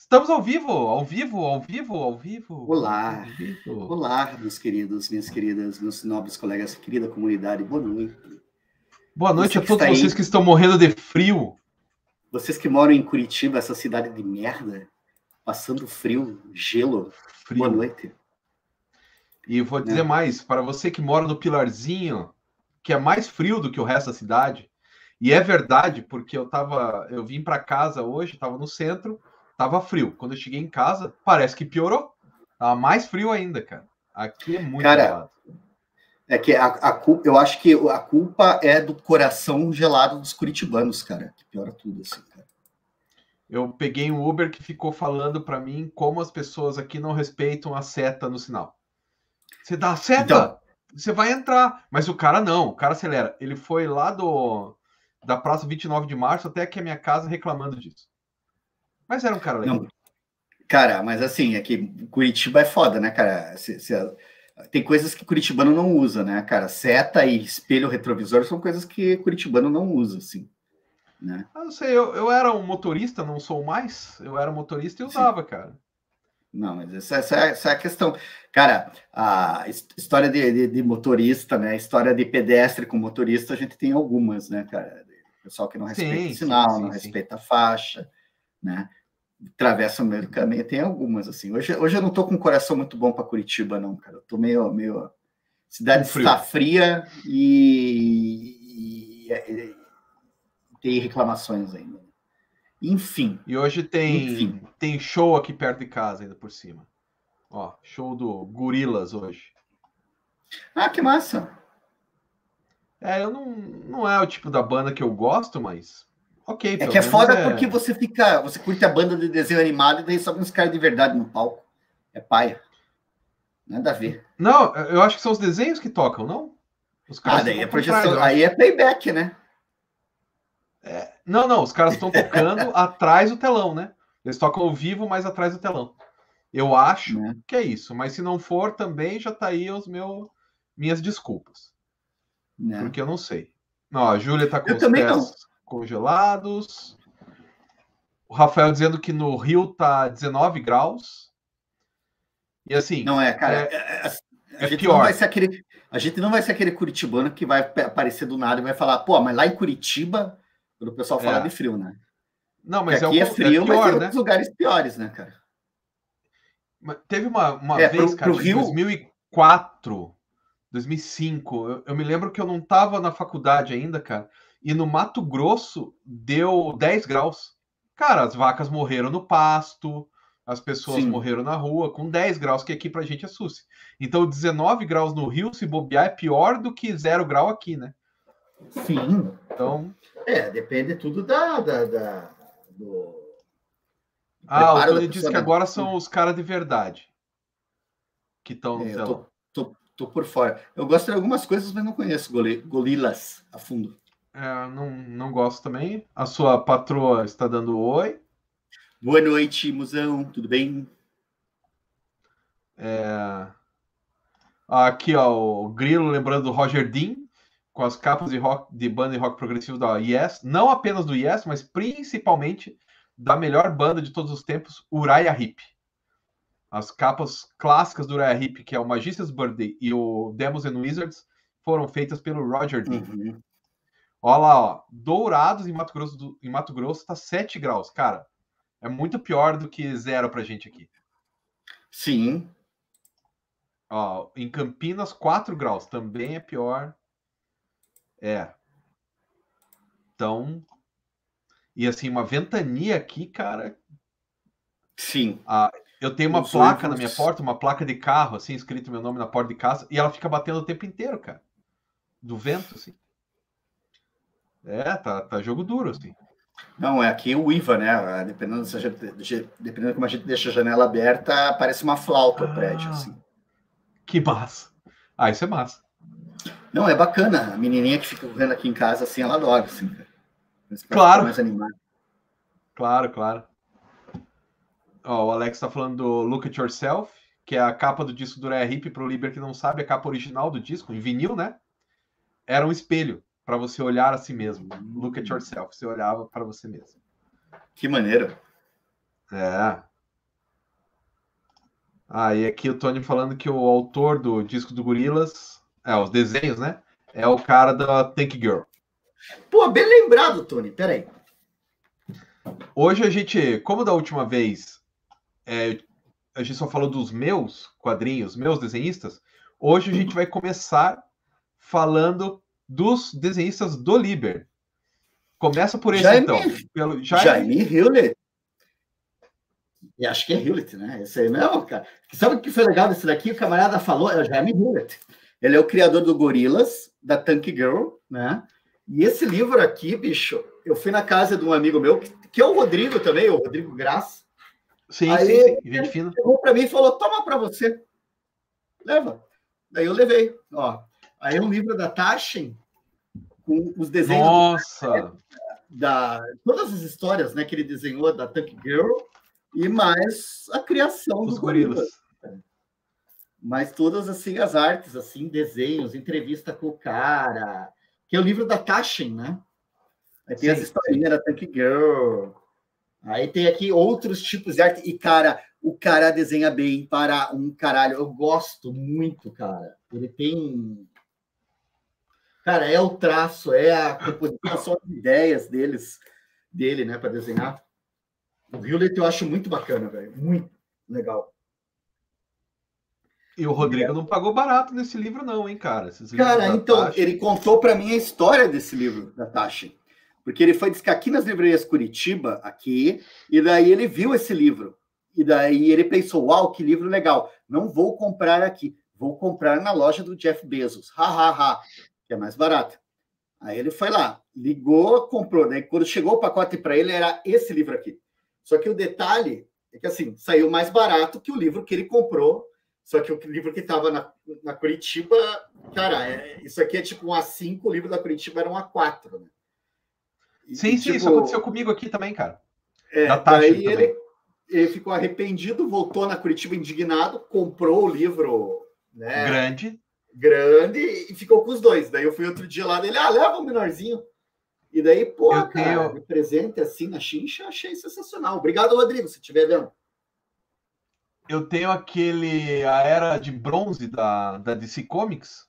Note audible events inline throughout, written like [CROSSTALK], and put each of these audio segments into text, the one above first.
Estamos ao vivo, ao vivo, ao vivo, ao vivo. Olá, ao vivo. olá, meus queridos, minhas queridas, meus nobres colegas, querida comunidade, boa noite. Boa noite Você a todos está aí. vocês que estão morrendo de frio. Vocês que moram em Curitiba, essa cidade de merda, passando frio, gelo, Frio. boa noite. E vou dizer É. mais, para você que mora no Pilarzinho, que é mais frio do que o resto da cidade. E é verdade, porque eu tava, eu vim para casa hoje, tava no centro, tava frio. Quando eu cheguei em casa, parece que piorou. Tava mais frio ainda, cara. Aqui é muito Cara, gelado. É que a, a culpa, eu acho que a culpa é do coração gelado dos curitibanos, cara, que piora tudo, assim, cara. Eu peguei um Uber que ficou falando para mim como as pessoas aqui não respeitam a seta no sinal. Você dá a seta, Então. você vai entrar. Mas o cara não, o cara acelera. Ele foi lá do da Praça 29 de Março até aqui a minha casa reclamando disso. Mas era um cara legal. Não, cara, mas assim, é que Curitiba é foda, né, cara? Se- se- tem coisas que curitibano não usa, né, cara? Seta e espelho retrovisor são coisas que curitibano não usa, assim, né? Eu não sei, eu, eu era um motorista, não sou mais. Eu era motorista e Sim. usava, cara. Não, mas essa, essa é- essa é a questão. Cara, a his- história de, de- de motorista, né? História de pedestre com motorista, a gente tem algumas, né, cara? Pessoal que não Sim, respeita sim, o sinal, sim, não sim. respeita a faixa, né? Atravessa o meio do caminho, tem algumas, assim. Hoje, hoje eu não tô com um coração muito bom para Curitiba, não, cara. Eu tô meio. meio... Cidade frio. está fria e, e- e- tem reclamações ainda. Enfim. E hoje tem, Enfim. tem show aqui perto de casa ainda por cima. Ó, show do Gorilas hoje. Ah, que massa! É, eu não, não é o tipo da banda que eu gosto, mas ok. É que é foda é- porque você fica. Você curte a banda de desenho animado e daí sobe uns caras de verdade no palco. É paia. Nada a ver. Não, eu acho que são os desenhos que tocam, não? Os Ah, caras daí é projeção. Aí é playback, né? Não, não, os caras estão tocando [LAUGHS] atrás do telão, né? Eles tocam ao vivo, mas atrás do telão. Eu acho Né? que é isso, mas se não for, também já tá aí os meus minhas desculpas, Né? porque eu não sei. Não, a Júlia tá com Eu os também pés congelados. O Rafael dizendo que no Rio tá 19 graus. E assim, Não é, cara. É- é- é- a, é pior. não vai ser aquele, a gente não vai ser aquele curitibano que vai aparecer do nada e vai falar, pô, mas lá em Curitiba, quando o pessoal fala É. de frio, né? não, Porque mas é, o, aqui é, con- frio, é mas pior, tem né? outros lugares piores, né, cara? Mas Teve uma, uma É, vez, pro- cara, pro em Rio- 2004, 2005, eu, eu me lembro que eu não tava na faculdade ainda, cara, e no Mato Grosso deu 10 graus. Cara, as vacas morreram no pasto, as pessoas Sim. morreram na rua com 10 graus, que aqui pra gente é susse. Então, 19 graus no Rio, se bobear, é pior do que 0 grau aqui, né? Sim. Então, É, depende tudo da, da, da- do ah, o Tony disse que agora são os caras de verdade que estão É, tô, tô, tô por fora. Eu gosto de algumas coisas, mas não conheço gorilas a fundo. É, não, não gosto também. A sua patroa está dando oi. Boa noite, musão, tudo bem? É, Aqui, ó, o Grilo lembrando do Roger Dean, com as capas de, rock, de banda de rock progressivo da Yes. Não apenas do Yes, mas principalmente da melhor banda de todos os tempos, Uriah Heep. As capas clássicas do Uriah Heep, que é o Magician's Birthday e o Demons and Wizards, foram feitas pelo Roger Dean. Uhum. Olha lá, ó. Dourados em Mato Grosso, do, em Mato Grosso tá 7 graus. Cara, é muito pior do que zero pra gente aqui. Sim, Ó, em Campinas, 4 graus. Também é pior. É. Então. E assim, uma ventania aqui, cara. sim. Eu tenho uma Os placa na minha porta, uma placa de carro, assim, escrito meu nome na porta de casa, e ela fica batendo o tempo inteiro, cara. Do vento, assim. É, tá, tá jogo duro, assim. Não, é aqui o IVA, né? Dependendo, se gente, dependendo como a gente deixa a janela aberta, parece uma flauta o prédio, Ah. assim. Que massa. Ah, isso é massa. Não, é bacana. A menininha que fica correndo aqui em casa, assim, ela adora, assim, Claro. Mais animada. Claro, claro. Ó, o Alex tá falando do Look at Yourself, que é a capa do disco do Uriah Heep, pro Liber que não sabe, a capa original do disco, em vinil, né? Era um espelho para você olhar a si mesmo. Look at yourself, você olhava para você mesmo. Que maneiro. É. Ah, e aqui o Tony falando que o autor do disco do Gorilas, é, os desenhos, né? É o cara da Tank Girl. Pô, bem lembrado, Tony. Peraí. Hoje a gente, como da última vez, é, a gente só falou dos meus quadrinhos, meus desenhistas, hoje a gente vai começar falando dos desenhistas do Liber. Começa por esse, Jaime, então. Pelo Jaime, Jaime Hewlett. E acho que é Hewlett, né? Esse aí mesmo, cara. Sabe o que foi legal desse daqui? O camarada falou, é o Jaime Hewlett. Ele é o criador do Gorilas, da Tank Girl, né? E esse livro aqui, bicho, eu fui na casa de um amigo meu, que, que é o Rodrigo também, o Rodrigo Graça. Sim, Aí, sim, sim. Gente fina. chegou para mim e falou: toma para você. Leva. Daí eu levei. Ó. Aí é um livro da Taschen com os desenhos. Nossa! Da, todas as histórias né, que ele desenhou da Tank Girl e mais a criação dos gorilas. Mas todas assim as artes, assim, desenhos, entrevista com o cara, que é o livro da Taschen, né? Aí tem sim, as historinhas da Tank Girl. Aí tem aqui outros tipos de arte. E, cara, o cara desenha bem para um caralho. Eu gosto muito, cara. Ele tem. Cara, é o traço, é a composição de ideias deles, dele, né, para desenhar. O Hewlett eu acho muito bacana, velho. Muito legal. E o Rodrigo não pagou barato nesse livro, não, hein, cara? cara, então, ele contou para mim a história desse livro da Tashi. Porque ele foi aqui nas livrarias Curitiba, aqui, e daí ele viu esse livro. E daí ele pensou: Uau, que livro legal! Não vou comprar aqui, vou comprar na loja do Jeff Bezos. Ha, ha, ha, que é mais barato. Aí ele foi lá, ligou, comprou. Daí quando chegou o pacote para ele, era esse livro aqui. Só que o detalhe é que assim, saiu mais barato que o livro que ele comprou. Só que o livro que estava na, na Curitiba, cara, é, isso aqui é tipo um A5, o livro da Curitiba era um A4, né? Sim, e, sim, tipo, isso aconteceu comigo aqui também, cara. É, daí ele, ele ficou arrependido, voltou na Curitiba indignado, comprou o livro né, grande. Grande e ficou com os dois. Daí eu fui outro dia lá dele, ah, leva o menorzinho. E daí, pô, eu cara, tenho... presente assim na chincha, achei sensacional. Obrigado, Rodrigo, se estiver vendo. Eu tenho aquele a era de bronze da, da DC Comics,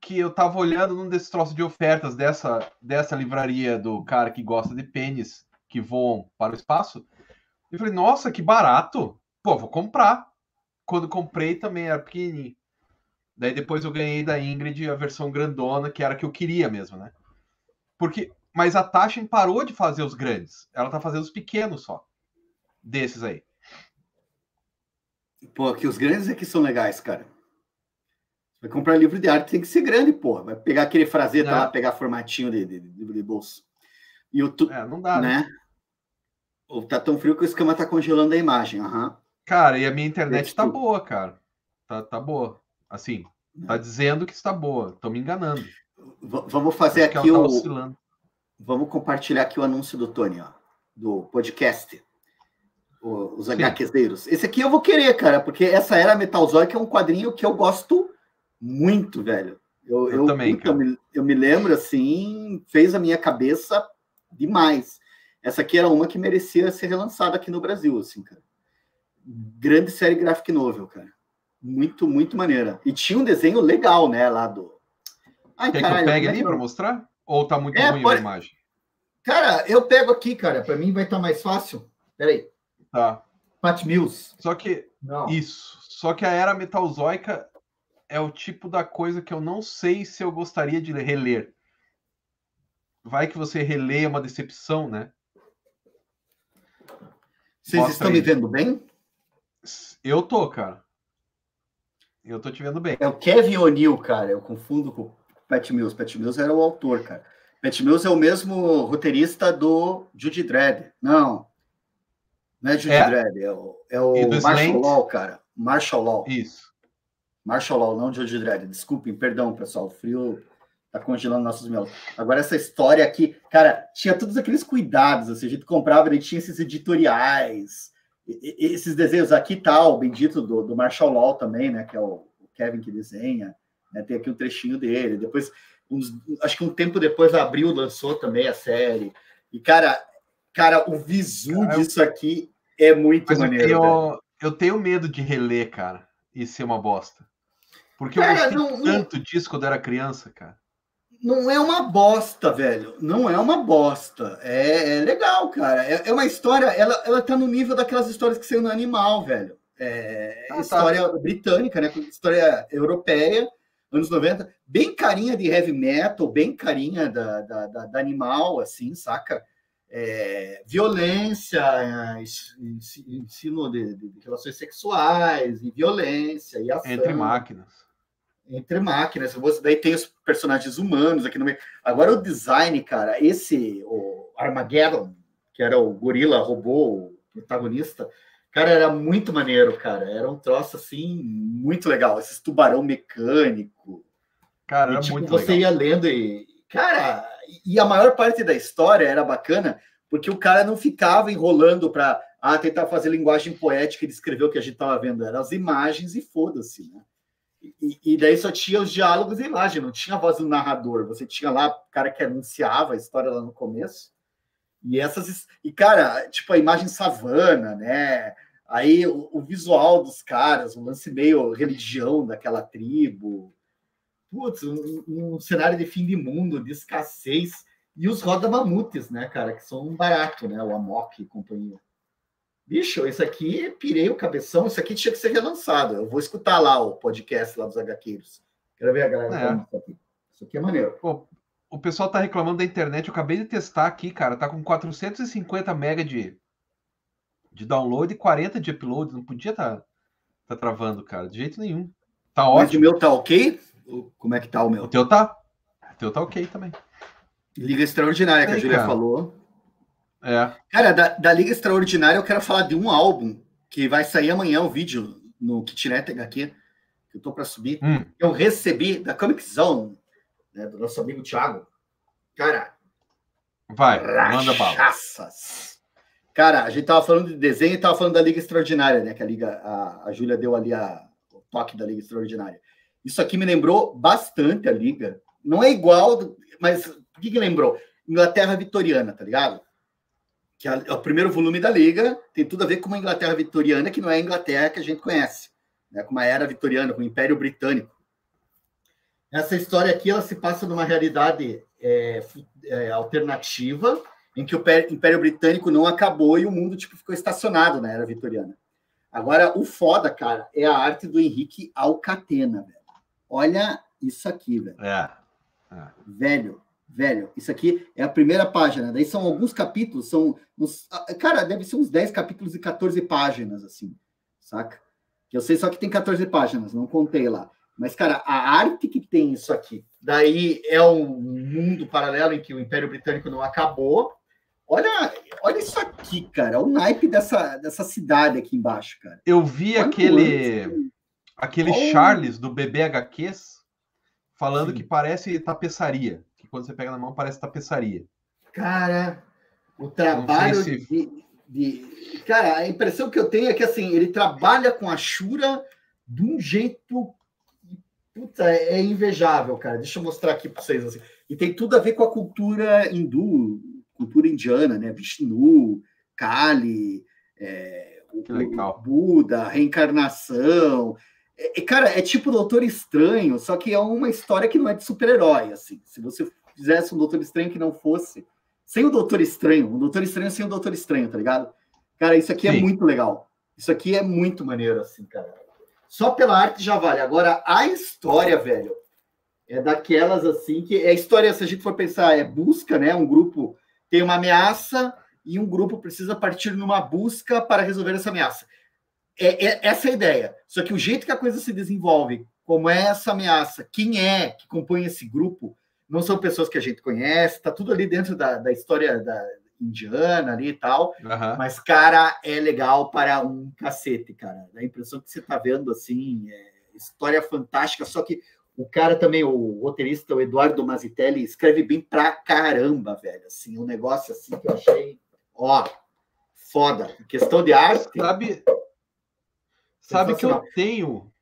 que eu tava olhando num desses troços de ofertas dessa, dessa livraria do cara que gosta de pênis que voam para o espaço. E falei, nossa, que barato! Pô, vou comprar. Quando comprei também era pequenininho. Daí depois eu ganhei da Ingrid a versão grandona, que era a que eu queria mesmo, né? Porque, mas a Taschen parou de fazer os grandes. Ela tá fazendo os pequenos só. Desses aí. Pô, que os grandes aqui são legais, cara. Vai comprar livro de arte, tem que ser grande, porra. Vai pegar aquele frazeta lá, pegar formatinho de, de, de, de bolso. E o tu, é, não dá, né? né? Ou tá tão frio que o esquema tá congelando a imagem. Uhum. Cara, e a minha internet tá boa, cara. Tá, tá boa. Assim, tá dizendo que está boa. Tô me enganando. V vamos fazer aqui tá o. Oscilando. Vamos compartilhar aqui o anúncio do Tony, ó, do podcast. O, os HQzeiros. Esse aqui eu vou querer, cara, porque essa era Metalzoic é um quadrinho que eu gosto muito, velho. Eu, eu, eu também, puta, eu me, eu me lembro, assim, fez a minha cabeça demais. Essa aqui era uma que merecia ser relançada aqui no Brasil, assim, cara. Grande série graphic novel, cara. Muito, muito maneira. E tinha um desenho legal, né, lá do... Ai, Quer caralho, que eu pegue ali para mostrar? Ou tá muito é, ruim pode... a imagem? Cara, eu pego aqui, cara. Para mim vai estar tá mais fácil. Peraí. Tá. Pat Mills. Só que... Não. Isso. Só que a era metalzoica é o tipo da coisa que eu não sei se eu gostaria de reler. Vai que você releia uma decepção, né? Vocês Mostra estão aí. me vendo bem? Eu tô, cara. Eu tô te vendo bem. É o Kevin O'Neill, cara. Eu confundo com o Pat Mills. Pat Mills era o autor, cara. Pat Mills é o mesmo roteirista do Judy Dredd. Não. Não é Judy é? Dredd, é o, é o Marshall Law, cara. Marshall Law. Isso. Marshall Law, não Judge Dredd. Desculpem, perdão, pessoal. O frio tá congelando nossos melos. Agora, essa história aqui, cara, tinha todos aqueles cuidados. Assim, a gente comprava, ele tinha esses editoriais, esses desenhos aqui tal, o bendito do, do Marshall Law também, né? Que é o, Kevin que desenha. Né, tem aqui um trechinho dele. Depois, uns, acho que um tempo depois, a Abril lançou também a série. E, cara, cara, o visu cara, disso aqui é muito maneiro. Eu tenho, eu tenho medo de reler, cara, e ser uma bosta. Porque eu gostei não- não- tanto disso quando era criança, cara. Não é uma bosta, velho. Não é uma bosta. É, é legal, cara. É, é uma história. Ela, ela tá no nível daquelas histórias que saiu no Animal, velho. É Ah, tá. história britânica, né? História europeia, anos 90. Bem carinha de heavy metal, bem carinha da, da, da- da Animal, assim, saca? É, violência, ens- ens- ensino de, de relações sexuais, e violência, e ação Entre máquinas. Entre máquinas. Você daí tem os personagens humanos aqui no meio. Agora o design, cara, esse o Armageddon, que era o gorila robô, o protagonista, cara, era muito maneiro, cara. Era um troço assim muito legal. Esses tubarão mecânico. Cara, E, tipo, muito você legal. ia lendo e. Cara, e a maior parte da história era bacana, porque o cara não ficava enrolando para ah, tentar fazer linguagem poética e descrever o que a gente estava vendo. Eram as imagens e foda-se, né? E, e daí só tinha os diálogos e imagem, não tinha a voz do narrador. Você tinha lá o cara que anunciava a história lá no começo. E essas. E, cara, tipo, a imagem savana, né? Aí o, o visual dos caras, o lance meio religião daquela tribo. Putz, um, um cenário de fim de mundo, de escassez. E os roda-mamutes, né, cara, que são um barato, né? O Amok e companhia. Bicho, isso aqui, pirei o cabeção, isso aqui tinha que ser relançado. Eu vou escutar lá o podcast lá dos HQs. Quero ver a galera É. isso aqui. Isso aqui é maneiro. Pô, o pessoal tá reclamando da internet. Eu acabei de testar aqui, cara. Tá com 450 mega de, de download e 40 de upload. Não podia tá, tá travando, cara. De jeito nenhum. Tá Mas o ótimo. meu tá ok? O- Como é que tá o O meu? teu tá. O teu tá ok também. Liga Extraordinária, que a Julia falou. É. Cara, da, da Liga Extraordinária eu quero falar de um álbum que vai sair amanhã o vídeo no Kitnet HQ, que eu tô para subir. Hum, Eu recebi da Comic Zone, né, do nosso amigo Thiago. Cara, vai, manda bala. Cara, a gente tava falando de desenho e tava falando da Liga Extraordinária, né? Que a Liga, a, a Júlia deu ali a, o toque da Liga Extraordinária. Isso aqui me lembrou bastante a Liga. Não é igual, mas o que, que lembrou? Inglaterra Vitoriana, tá ligado? Que é o primeiro volume da Liga tem tudo a ver com uma Inglaterra Vitoriana que não é a Inglaterra que a gente conhece, né? Com uma era vitoriana, com o Império Britânico. Essa história aqui ela se passa numa realidade é, é, alternativa em que o Pé- Império Britânico não acabou e o mundo tipo ficou estacionado na era vitoriana. Agora o foda, cara, é a arte do Henrique Alcatena, velho. Olha isso aqui, velho. É. Velho, velho, isso aqui é a primeira página. Daí são alguns capítulos, são uns, ah, cara, deve ser uns 10 capítulos e 14 páginas assim, saca? Que eu sei só que tem 14 páginas, não contei lá. Mas, cara, a arte que tem isso aqui, daí é um mundo paralelo em que o Império Britânico não acabou. Olha, olha isso aqui, cara. O naipe dessa, dessa cidade aqui embaixo, cara. Eu vi Quanto aquele, antes, aquele Oh. Charles do Bebê HQs falando Sim. que parece tapeçaria. Quando você pega na mão parece tapeçaria. Cara, o trabalho se- de, de- Cara, a impressão que eu tenho é que assim, ele trabalha com a Shura de um jeito. Puta, é invejável, cara. Deixa eu mostrar aqui para vocês. Assim. E tem tudo a ver com a cultura hindu, cultura indiana, né? Vishnu, Kali, é, o Buda, reencarnação. É, é, cara, é tipo Doutor Estranho, só que é uma história que não é de super-herói, assim. Se você fizesse um Doutor Estranho que não fosse sem o Doutor Estranho, um Doutor Estranho sem o Doutor Estranho, tá ligado? Cara, isso aqui é Sim. muito legal. Isso aqui é muito maneiro, assim, cara. Só pela arte já vale. Agora, a história, velho, é daquelas assim que é a história, se a gente for pensar, é busca, né? Um grupo tem uma ameaça e um grupo precisa partir numa busca para resolver essa ameaça. É, é- essa é a ideia. Só que o jeito que a coisa se desenvolve, como é essa ameaça, quem é que compõe esse grupo, não são pessoas que a gente conhece, tá tudo ali dentro da, da história da indiana ali e tal. Aham. Mas, cara, é legal para um cacete, cara. Dá a impressão que você tá vendo, assim, é, história fantástica, só que o cara também, o roteirista, o Eduardo Mazitelli, escreve bem pra caramba, velho. Assim, um negócio assim que eu achei, ó, foda. Em questão de arte, Sabe, sabe que eu tenho,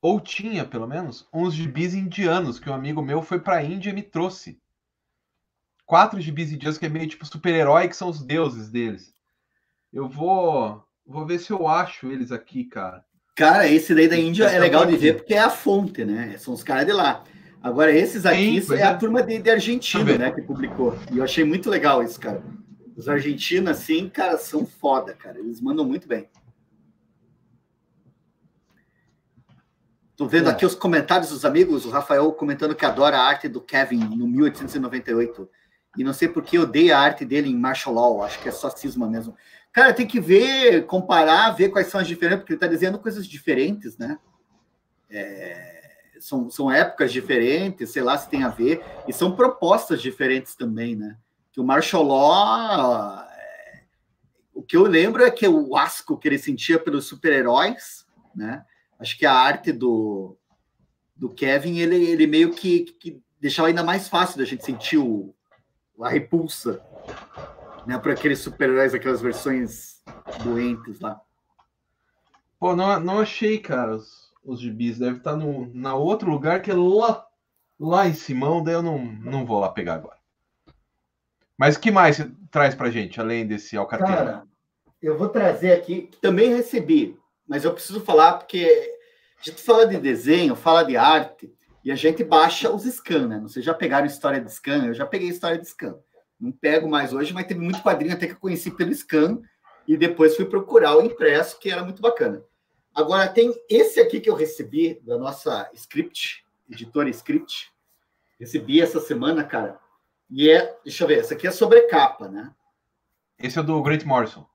ou tinha pelo menos, uns gibis indianos que um amigo meu foi pra Índia e me trouxe. Quatro gibis indianos que é meio tipo super-herói, que são os deuses deles. Eu vou Vou ver se eu acho eles aqui, cara. Cara, esse daí da Índia é legal de ver porque é a fonte, né? São os caras de lá. Agora, esses aqui Sim, é, é, a turma de, de Argentina, né, que publicou. E eu achei muito legal isso, cara. Os argentinos, assim, cara, são foda, cara. Eles mandam muito bem. Tô vendo é. aqui os comentários dos amigos, o Rafael comentando que adora a arte do Kevin no 1898. E não sei por que odeia a arte dele em martial law, acho que é só cisma mesmo. Cara, tem que ver, comparar, ver quais são as diferenças, porque ele está dizendo coisas diferentes, né? É são, são épocas diferentes, sei lá se tem a ver, e são propostas diferentes também, né? Que o martial law, é, o que eu lembro é que o asco que ele sentia pelos super-heróis, né? Acho que a arte do, do Kevin, ele, ele meio que, que deixava ainda mais fácil da gente sentir o, a repulsa, né? Para aqueles super-heróis, aquelas versões doentes lá. Pô, não, não achei, cara os gibis. Deve estar tá no na outro lugar que é lá, lá em Simão, daí eu não, não vou lá pegar agora. Mas o que mais você traz pra gente, além desse Alcateira? Cara, eu vou trazer aqui, também recebi, mas eu preciso falar porque a gente fala de desenho, fala de arte, e a gente baixa os scan, né? Vocês já pegaram história de scan? Eu já peguei história de scan. Não pego mais hoje, mas teve muito quadrinho até que eu conheci pelo scan, e depois fui procurar o impresso, que era muito bacana. Agora, tem esse aqui que eu recebi da nossa script, editora script. Recebi essa semana, cara. E é, deixa eu ver, essa aqui é sobre capa, né? Esse é do Grant Morrison.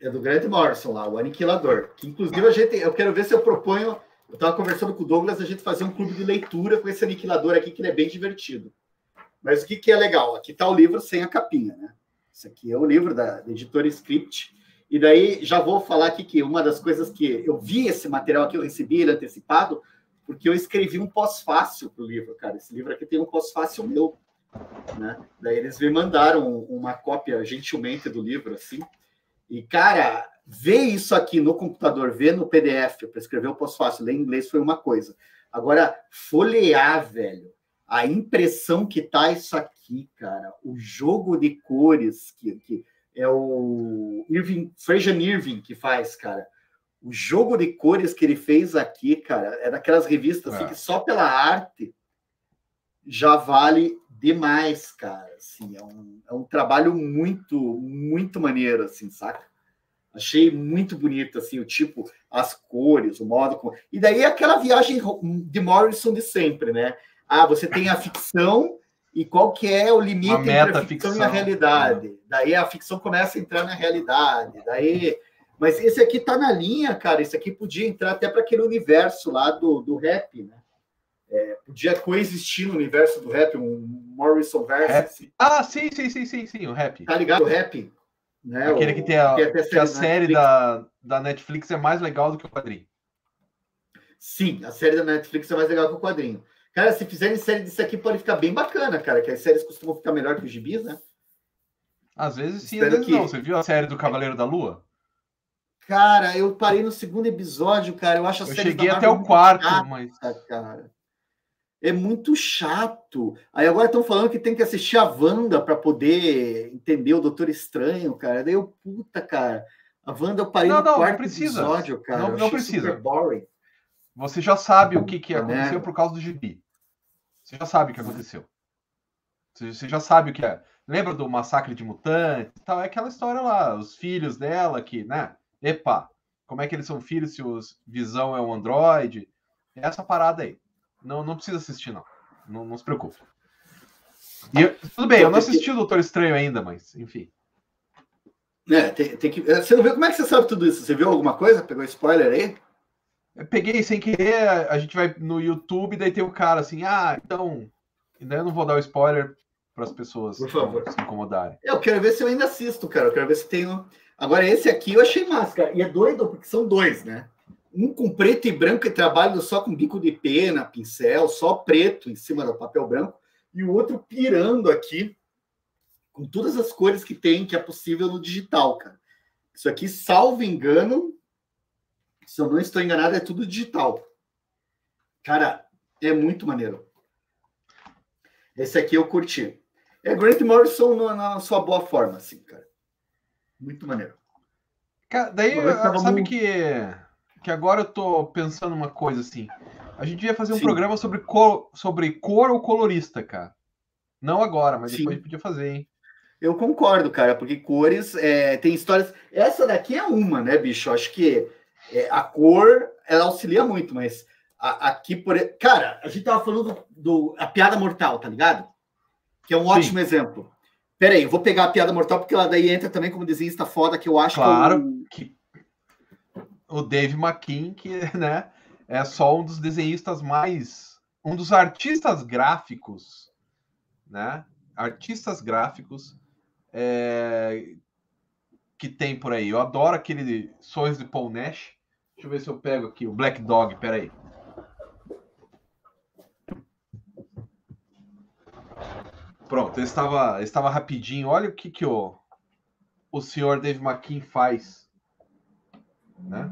É do Grant Morrison lá, o Aniquilador. Que inclusive a gente, eu quero ver se eu proponho. Eu estava conversando com o Douglas, a gente fazer um clube de leitura com esse aniquilador aqui, que ele é bem divertido. Mas o que, que é legal? Aqui está o livro sem a capinha, né? Esse aqui é o livro da, da editora Script. E daí já vou falar aqui que uma das coisas que eu vi esse material que eu recebi ele antecipado, porque eu escrevi um pós-fácil para o livro, cara. Esse livro aqui tem um pós-fácil meu, né? Daí eles me mandaram uma cópia gentilmente do livro, assim. E, cara, ver isso aqui no computador, ver no PDF, para escrever o pós-fácil, ler em inglês foi uma coisa. Agora, folhear, velho, a impressão que tá isso aqui, cara, o jogo de cores que, que é o Irving, Fraser Irving que faz, cara. O jogo de cores que ele fez aqui, cara, é daquelas revistas assim, é. que só pela arte já vale demais, cara. Assim, é, um, é um trabalho muito, muito maneiro, assim, saca? Achei muito bonito, assim, o tipo, as cores, o modo como... E daí aquela viagem de Morrison de sempre, né? Ah, você tem a ficção e qual que é o limite entre a ficção, ficção, e a realidade. Né? Daí a ficção começa a entrar na realidade. Daí, mas esse aqui tá na linha, cara. Esse aqui podia entrar até para aquele universo lá do, do rap, né? É, podia coexistir no universo do rap, um Morrison versus. Ah, sim, sim, sim, sim, sim, o rap. Tá ligado? O rap. Né? Aquele o, que tem a, que, que a série da, da Netflix é mais legal do que o quadrinho. Sim, a série da Netflix é mais legal que o quadrinho. Cara, se fizerem série disso aqui, pode ficar bem bacana, cara, que as séries costumam ficar melhor que os gibis, né? Às vezes sim, Espero às vezes que... não. Você viu a série do Cavaleiro da Lua? Cara, eu parei no segundo episódio, cara. Eu acho a eu série cheguei até o quarto, chata, mas. Cara. É muito chato. Aí agora estão falando que tem que assistir a Wanda para poder entender o Doutor Estranho, cara. Daí eu, puta, cara. A Wanda eu parei não, no não, quarto não precisa. episódio, cara. Não, não precisa. Você já sabe o que, que aconteceu por causa do gibi. Você já sabe o que aconteceu. Você já sabe o que é. Lembra do massacre de mutantes? Tal? É aquela história lá, os filhos dela que, né? Epa, como é que eles são filhos se o Visão é um androide? É essa parada aí. Não, não precisa assistir, não. Não, não se preocupe. E, tudo bem, eu não assisti o Doutor Estranho ainda, mas, enfim. É, tem, tem que. Você não viu como é que você sabe tudo isso? Você viu alguma coisa? Pegou spoiler aí? Eu peguei sem querer, a gente vai no YouTube, daí tem o cara assim, ah, então. Daí eu não vou dar o spoiler para as pessoas Por favor. se incomodarem. Eu quero ver se eu ainda assisto, cara. Eu quero ver se tem. Agora, esse aqui eu achei massa, cara. E é doido, porque são dois, né? Um com preto e branco e trabalho só com bico de pena, pincel, só preto em cima do papel branco, e o outro pirando aqui com todas as cores que tem, que é possível no digital, cara. Isso aqui, salvo engano, se eu não estou enganado, é tudo digital. Cara, é muito maneiro. Esse aqui eu curti. É Grant Morrison na sua boa forma, assim, cara. Muito maneiro. Cara, daí, sabe que, que agora eu tô pensando uma coisa assim. A gente ia fazer um Sim. programa sobre cor, sobre cor ou colorista, cara. Não agora, mas Sim. depois a gente podia fazer, hein? Eu concordo, cara, porque cores é, tem histórias. Essa daqui é uma, né, bicho? Acho que é, a cor ela auxilia muito, mas a, aqui por. Cara, a gente tava falando do, do, a piada mortal, tá ligado? Que é um Sim. ótimo exemplo. Pera aí, eu vou pegar a piada mortal porque ela daí entra também como desenhista foda que eu acho claro que, eu... que o Dave McKean, que [LAUGHS] né, é só um dos desenhistas mais. um dos artistas gráficos, né? Artistas gráficos é, que tem por aí. Eu adoro aquele Sonhos de Paul Nash. Deixa eu ver se eu pego aqui o Black Dog, peraí. Pronto, ele estava, estava rapidinho. Olha o que, que o, o senhor Dave McKean faz. Né?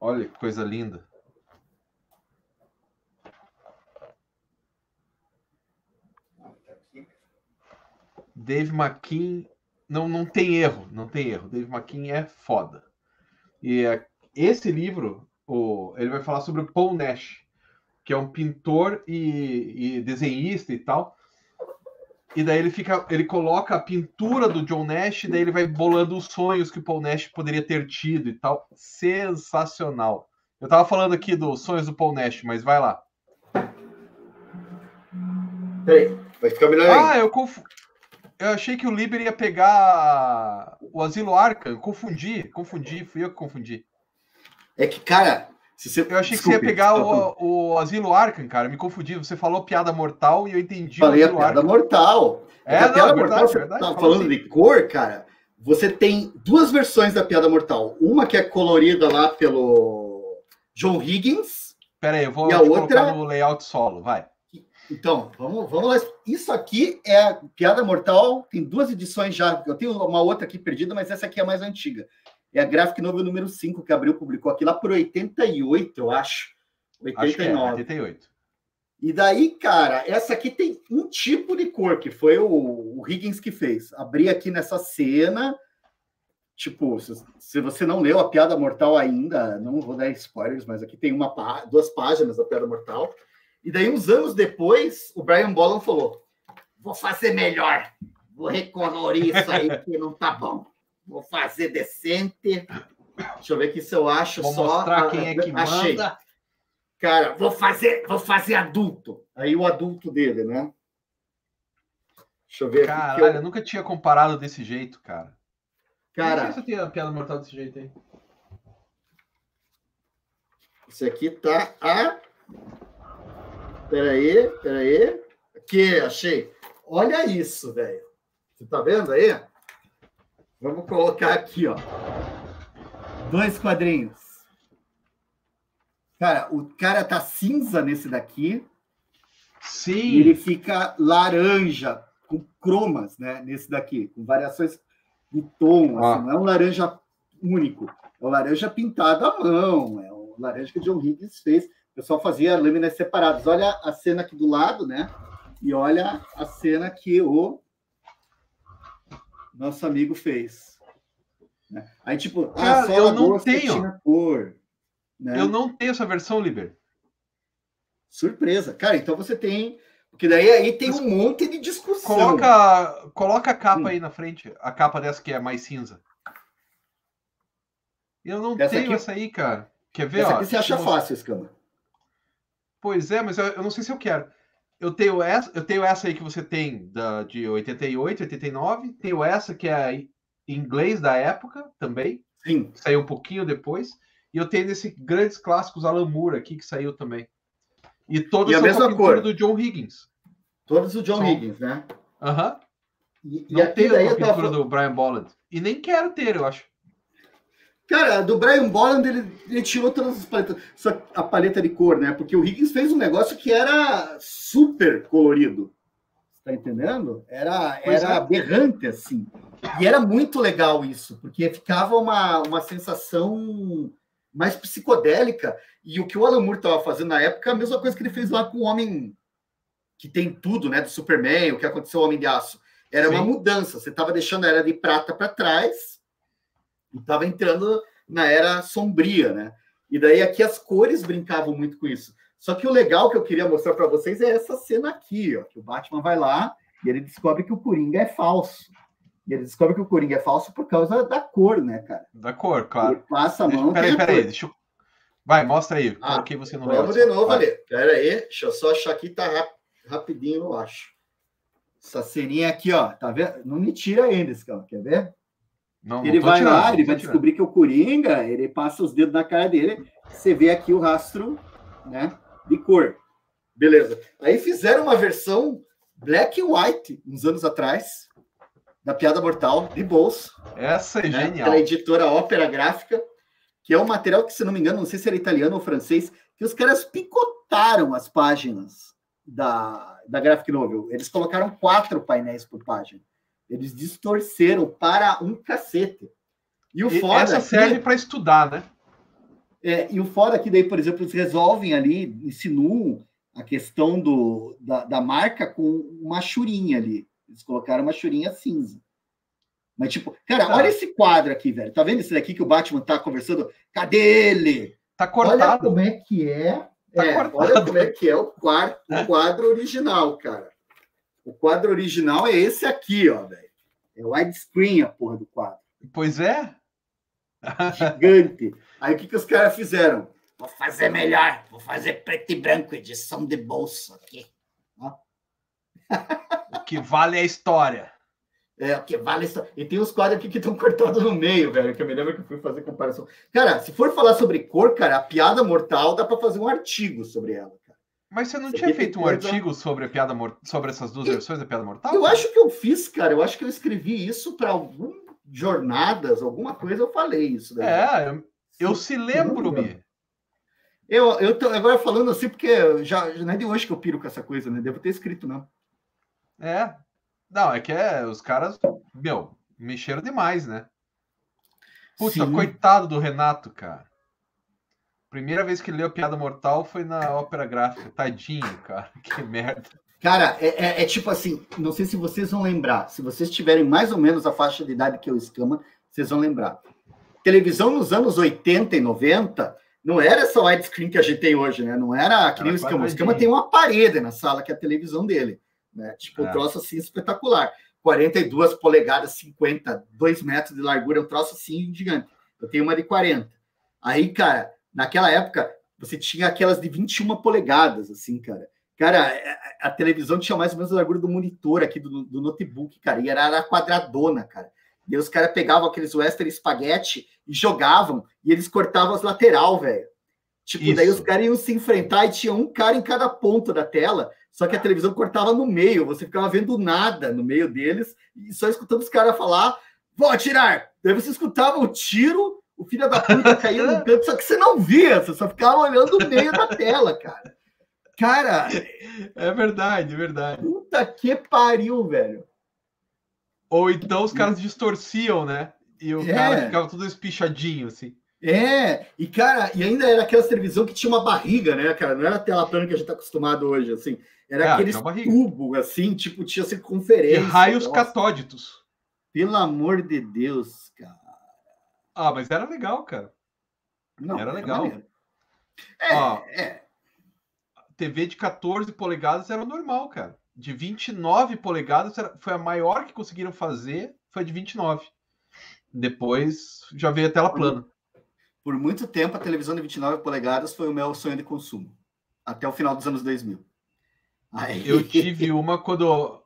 Olha que coisa linda. Dave McKean não, não tem erro, não tem erro. Dave McKean é foda. E é, esse livro, o, ele vai falar sobre o Paul Nash, que é um pintor e, e desenhista e tal. E daí ele fica, ele coloca a pintura do John Nash, daí ele vai bolando os sonhos que o Paul Nash poderia ter tido e tal. Sensacional. Eu tava falando aqui dos sonhos do Paul Nash, mas vai lá. Peraí, vai ficar melhor aí. Ah, eu confundo. Eu achei que o Liber ia pegar o Asilo Arca. Eu confundi, confundi, fui eu que confundi. É que, cara. Você... Eu achei Desculpe, que você ia pegar o, o Asilo Arkham, cara. Me confundi. Você falou piada mortal e eu entendi. Falei a piada Arkham. mortal. É, é a piada não, mortal, verdade, você verdade, tá falando assim. de cor, cara. Você tem duas versões da piada mortal. Uma que é colorida lá pelo John Higgins. Pera aí, eu vou e a outra... no layout solo, vai. Então, vamos, vamos lá. Isso aqui é a Piada Mortal, tem duas edições já. Eu tenho uma outra aqui perdida, mas essa aqui é a mais antiga. É a Graphic Novel número 5 que Abril publicou aqui lá por 88, eu acho. 89. Acho que é, 88. E daí, cara, essa aqui tem um tipo de cor, que foi o, o Higgins que fez. Abri aqui nessa cena. Tipo, se, se, você não leu a Piada Mortal ainda, não vou dar spoilers, mas aqui tem uma duas páginas da Piada Mortal. E daí, uns anos depois, o Brian Boland falou: vou fazer melhor, vou recolorir isso aí que não tá bom. Vou fazer decente. Deixa eu ver aqui se eu acho vou só. mostrar quem é que Achei. manda. Cara, vou fazer, vou fazer adulto. Aí o adulto dele, né? Deixa eu ver Caralho, eu... eu... nunca tinha comparado desse jeito, cara. Cara. Por que você tem a piada mortal desse jeito aí? Esse aqui tá a Peraí, peraí. Aqui, achei. Olha isso, velho. Você tá vendo aí? Vamos colocar aqui, ó. Dois quadrinhos. Cara, o cara tá cinza nesse daqui. Sim. ele fica laranja, com cromas, né? Nesse daqui, com variações de tom. Ah. Assim, não é um laranja único. É um laranja pintado à mão. É um laranja que o John Higgins fez pessoal fazia lâminas separadas. Olha a cena aqui do lado, né? E olha a cena que o nosso amigo fez. Né? Aí, tipo, ah, Cara, ah, eu não tenho. Cor, né? Eu não tenho essa versão, Liber. Surpresa. Cara, então você tem. Porque daí aí tem um monte de discussão. Coloca, coloca a capa hum. aí na frente. A capa dessa que é mais cinza. Eu não essa tenho aqui... essa aí, cara. Quer ver? Essa ó, aqui você acha fácil, Escama. Pois é, mas eu, eu, não sei se eu quero. Eu tenho essa, eu tenho essa aí que você tem da, de 88, 89. Tenho essa que é em inglês da época também. Sim. Saiu um pouquinho depois. E eu tenho esse grandes clássicos Alan Moore aqui que saiu também. E todos e a mesma cor do John Higgins. Todos do John São... Higgins, né? Aham. Uhum. E, não e tenho a pintura tava... do Brian Bolland. E nem quero ter, eu acho. Cara, do Brian Bolland, ele, ele, tirou todas as paletas, só a paleta de cor, né? Porque o Higgins fez um negócio que era super colorido. Tá entendendo? Era, era é. aberrante, assim. E era muito legal isso, porque ficava uma, uma sensação mais psicodélica. E o que o Alan Moore estava fazendo na época, a mesma coisa que ele fez lá com o Homem que tem tudo, né? Do Superman, o que aconteceu o Homem de Aço. Era Sim. uma mudança. Você estava deixando a era de prata para trás estava entrando na era sombria, né? E daí aqui as cores brincavam muito com isso. Só que o legal que eu queria mostrar para vocês é essa cena aqui, ó, que o Batman vai lá e ele descobre que o Coringa é falso. E ele descobre que o Coringa é falso por causa da cor, né, cara? Da cor, claro. Ele passa a mão. Peraí, peraí, deixa eu. Vai, mostra aí. Ah, Coloquei você no Vamos de novo Vai. ali. Pera aí, deixa eu só achar aqui, tá rap- rapidinho, eu acho. Essa ceninha aqui, ó, tá vendo? Não me tira ainda, esse cara, quer ver? Não, ele não vai tirando, lá, ele vai tirando. descobrir que o Coringa, ele passa os dedos na cara dele, você vê aqui o rastro, né, de cor. Beleza. Aí fizeram uma versão black and white, uns anos atrás, da Piada Mortal, de bolso, Essa é né, genial. pela editora Ópera Gráfica, que é um material que, se não me engano, não sei se era italiano ou francês, que os caras picotaram as páginas da, da Graphic Novel. Eles colocaram quatro painéis por página. Eles distorceram para um cacete. E o E foda essa que- serve para estudar, né? é, e o foda é que daí, por exemplo, eles resolvem ali, insinuam a questão do, da, da marca com uma churinha ali. Eles colocaram uma churinha cinza. Mas, tipo, cara, Tá. olha esse quadro aqui, velho. Tá vendo esse daqui que o Batman tá conversando? Cadê ele? Tá Olha cortado. como é que é. Tá é, cortado. olha como é que é o quadro, o quadro original, cara. O quadro original é esse aqui, ó, velho. É widescreen a porra do quadro. Pois é. Gigante. Aí o que, que os caras fizeram? Vou fazer melhor. Vou fazer preto e branco, edição de bolso aqui. [LAUGHS] O que vale é a história. É, o que vale isso. E tem os quadros aqui que estão cortados no meio, velho, que eu me lembro que eu fui fazer comparação. Cara, se for falar sobre cor, cara, a piada mortal dá para fazer um artigo sobre ela. Mas você não tinha feito um coisa- artigo sobre a piada mor... sobre essas duas versões da piada mortal? Eu cara? acho que eu fiz, cara. Eu acho que eu escrevi isso para algum jornadas, alguma coisa, eu falei isso. daí. É, eu, eu se lembro-me. Eu, eu tô agora falando assim, porque já, já não é de hoje que eu piro com essa coisa, né? Devo ter escrito, não. É. Não, é que é, os caras, meu, mexeram demais, né? Puta, Sim. coitado do Renato, cara. Primeira vez que ele leu Piada Mortal foi na ópera gráfica. Tadinho, cara. [LAUGHS] Que merda. Cara, é, é- é tipo assim, não sei se vocês vão lembrar. Se vocês tiverem mais ou menos a faixa de idade que eu escama, vocês vão lembrar. Televisão nos anos 80 e 90 não era essa widescreen que a gente tem hoje, né? Não era que nem o escama. O escama tem uma parede na sala que é a televisão dele. Né? Tipo, um É. troço assim espetacular. 42 polegadas, 50, 2 metros de largura, um troço assim gigante. Eu tenho uma de 40. Aí, cara, naquela época, você tinha aquelas de 21 polegadas, assim, cara. Cara, a, a televisão tinha mais ou menos a largura do monitor aqui, do, do notebook, cara, e era, era quadradona, cara. E aí os caras pegavam aqueles western espaguete e jogavam, e eles cortavam as lateral, velho. Tipo, Isso. daí os caras iam se enfrentar e tinha um cara em cada ponta da tela, só que a televisão cortava no meio, você ficava vendo nada no meio deles e só escutando os caras falar: vou atirar! Daí você escutava o tiro, o filho da puta caía no canto, só que você não via, você só ficava olhando o meio da tela, cara. Cara, É verdade, é verdade. puta que pariu, velho. Ou então os caras distorciam, né? E o É. cara ficava tudo espichadinho, assim. É, e cara, e ainda era aquela televisão que tinha uma barriga, né, cara? Não era a tela plana que a gente tá acostumado hoje, assim. Era É, uma barriga. tubo, assim, tipo, tinha E circunferência. raios Nossa, catóditos. Pelo amor de Deus, cara. Ah, mas era legal, cara. Não, Era legal. É, Ó. é. TV de 14 polegadas era normal, cara. De 29 polegadas era- foi a maior que conseguiram fazer, foi a de 29. Depois já veio a tela plana. Por muito tempo, a televisão de 29 polegadas foi o meu sonho de consumo. Até o final dos anos 2000. Aí, Eu [LAUGHS] tive uma quando.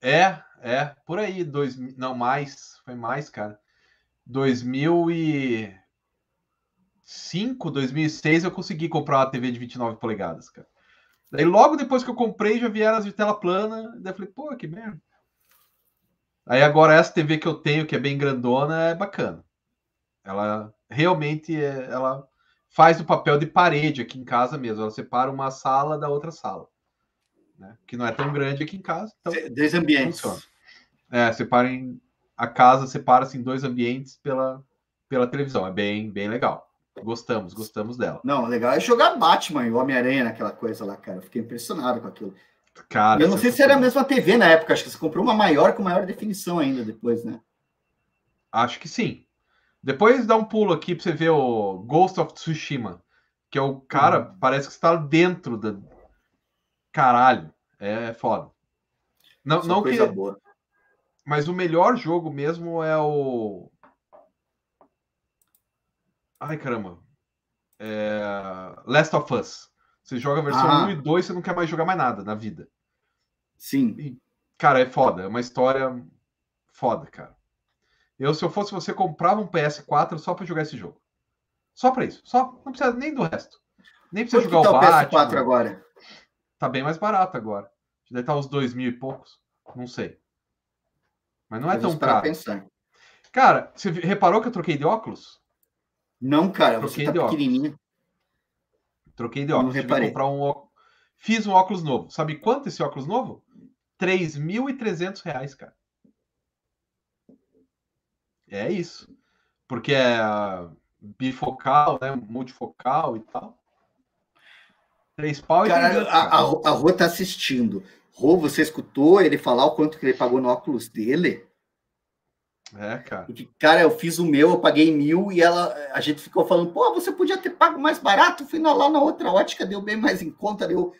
É, é, por aí, dois, não mais, foi mais, cara. 2005, 2006 eu consegui comprar uma TV de 29 polegadas, cara. Daí logo depois que eu comprei já vieram as de tela plana, daí eu falei, pô, que merda. Aí agora essa TV que eu tenho, que é bem grandona, é bacana. Ela realmente é- ela faz o papel de parede aqui em casa mesmo. Ela separa uma sala da outra sala, né? Que não é tão grande aqui em casa, então Dois ambientes. Funciona. é, separem a casa separa-se em dois ambientes pela pela televisão. É bem bem legal. Gostamos, gostamos dela. Não, o legal é jogar Batman e Homem-Aranha naquela coisa lá, cara. Eu fiquei impressionado com aquilo. Cara, eu não sei se era a mesma TV na época, acho que você comprou uma maior com maior definição ainda depois, né? Acho que sim. Depois dá um pulo aqui pra você ver o Ghost of Tsushima, que é o cara, uhum. parece que está dentro da. Caralho, é foda. Não, não que. Boa. Mas o melhor jogo mesmo é o. Ai, caramba. É... Last of Us. Você joga a versão ah. 1 e 2, você não quer mais jogar mais nada na vida. Sim. E, cara, é foda. É uma história foda, cara. Eu, se eu fosse você, comprava um PS4 só para jogar esse jogo. Só para isso. Só. Não precisa nem do resto. Nem precisa Quanto jogar tá o Batman. PS4 agora? Tá bem mais barato agora. Deve estar tá uns dois mil e poucos. Não sei. Mas não é tão caro. Pensar. Cara, você reparou que eu troquei de óculos? Não, cara, troquei você tá pequenininho. Troquei de óculos. Não reparei. comprar um óculos. Fiz um óculos novo. Sabe quanto esse óculos novo? R$ 3.300, cara. É isso. Porque é bifocal, né? Multifocal e tal. Três pau e cara, a, a, a Rô tá assistindo. Rô, você escutou ele falar o quanto que ele pagou no óculos dele? É, cara. Porque, cara, eu fiz o meu, eu paguei mil e ela, a gente ficou falando, pô, você podia ter pago mais barato, fui lá na outra ótica, deu bem mais em conta, deu.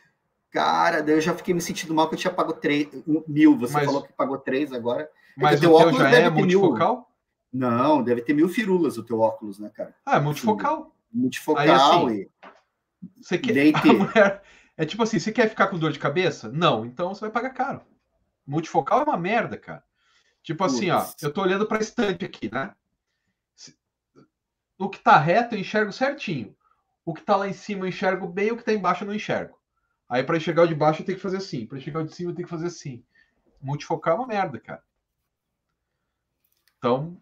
Cara, daí eu já fiquei me sentindo mal que eu tinha pago três, mil. Você mas, falou que pagou três agora. É mas o teu já é multifocal? Mil. Não, deve ter mil firulas o teu óculos, né, cara? Ah, é multifocal. Multifocal Aí, assim, e. Você quer. [LAUGHS] A mulher... É tipo assim, você quer ficar com dor de cabeça? Não, então você vai pagar caro. Multifocal é uma merda, cara. Tipo Putz. assim, ó, eu tô olhando para a estante aqui, né? O que tá reto eu enxergo certinho. O que tá lá em cima eu enxergo bem, o que tá embaixo eu não enxergo. Aí para enxergar o de baixo eu tenho que fazer assim, para enxergar o de cima eu tenho que fazer assim. Multifocal é uma merda, cara. Então,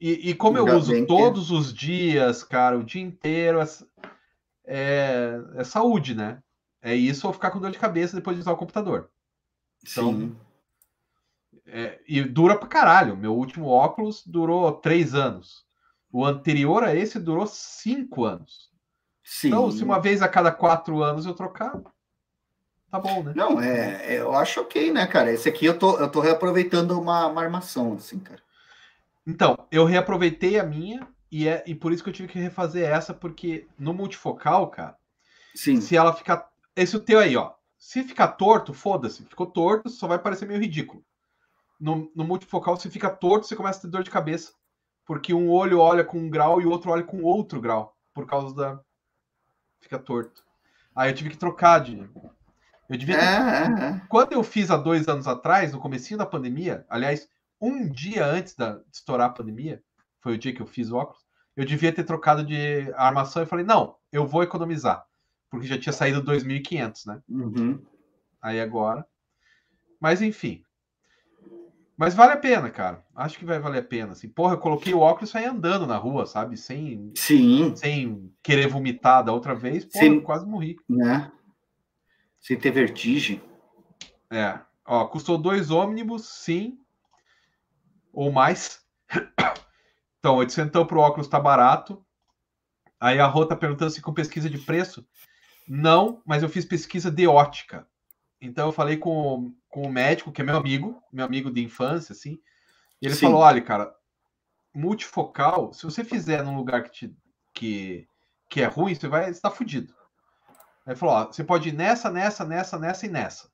e, e como eu uso todos os dias, cara, o dia inteiro, é, é, é, saúde, né? É isso ou ficar com dor de cabeça depois de usar o computador. Então, Sim. É, e dura pra caralho. Meu último óculos durou três anos. O anterior a esse durou cinco anos. Sim. Então, se uma vez a cada quatro anos eu trocar, tá bom, né? Não, é, é, eu acho ok, né, cara? Esse aqui eu tô, eu tô reaproveitando uma, uma armação, assim, cara. Então, eu reaproveitei a minha e, é, e por isso que eu tive que refazer essa, porque no multifocal, cara, Sim. se ela ficar. Esse o teu aí, ó. Se ficar torto, foda-se. Ficou torto, só vai parecer meio ridículo no, no multifocal você fica torto, você começa a ter dor de cabeça. Porque um olho olha com um grau e o outro olha com outro grau. Por causa da. Fica torto. Aí eu tive que trocar de. Eu devia ter... É, é, é. Quando eu fiz há dois anos atrás, no comecinho da pandemia, aliás, um dia antes da, de estourar a pandemia, foi o dia que eu fiz o óculos, eu devia ter trocado de armação e falei, não, eu vou economizar. Porque já tinha saído 2.500, né? Uhum. Aí agora. Mas enfim, mas vale a pena, cara. Acho que vai valer a pena. Assim, porra, eu coloquei o óculos e saí andando na rua, sabe? Sem, Sim. sem querer vomitar da outra vez. Porra, sem, quase morri. Né? Sem ter vertigem. É. Ó, custou dois ônibus, sim. Ou mais. Então, 800 pro óculos tá barato. Aí a Rô tá perguntando se com pesquisa de preço. Não, mas eu fiz pesquisa de ótica. Então eu falei com, com o médico, que é meu amigo, meu amigo de infância, assim. E ele Sim. falou: olha, cara, multifocal, se você fizer num lugar que, te, que, que é ruim, você vai estar fudido. Aí falou: ó, você pode ir nessa, nessa, nessa, nessa e nessa.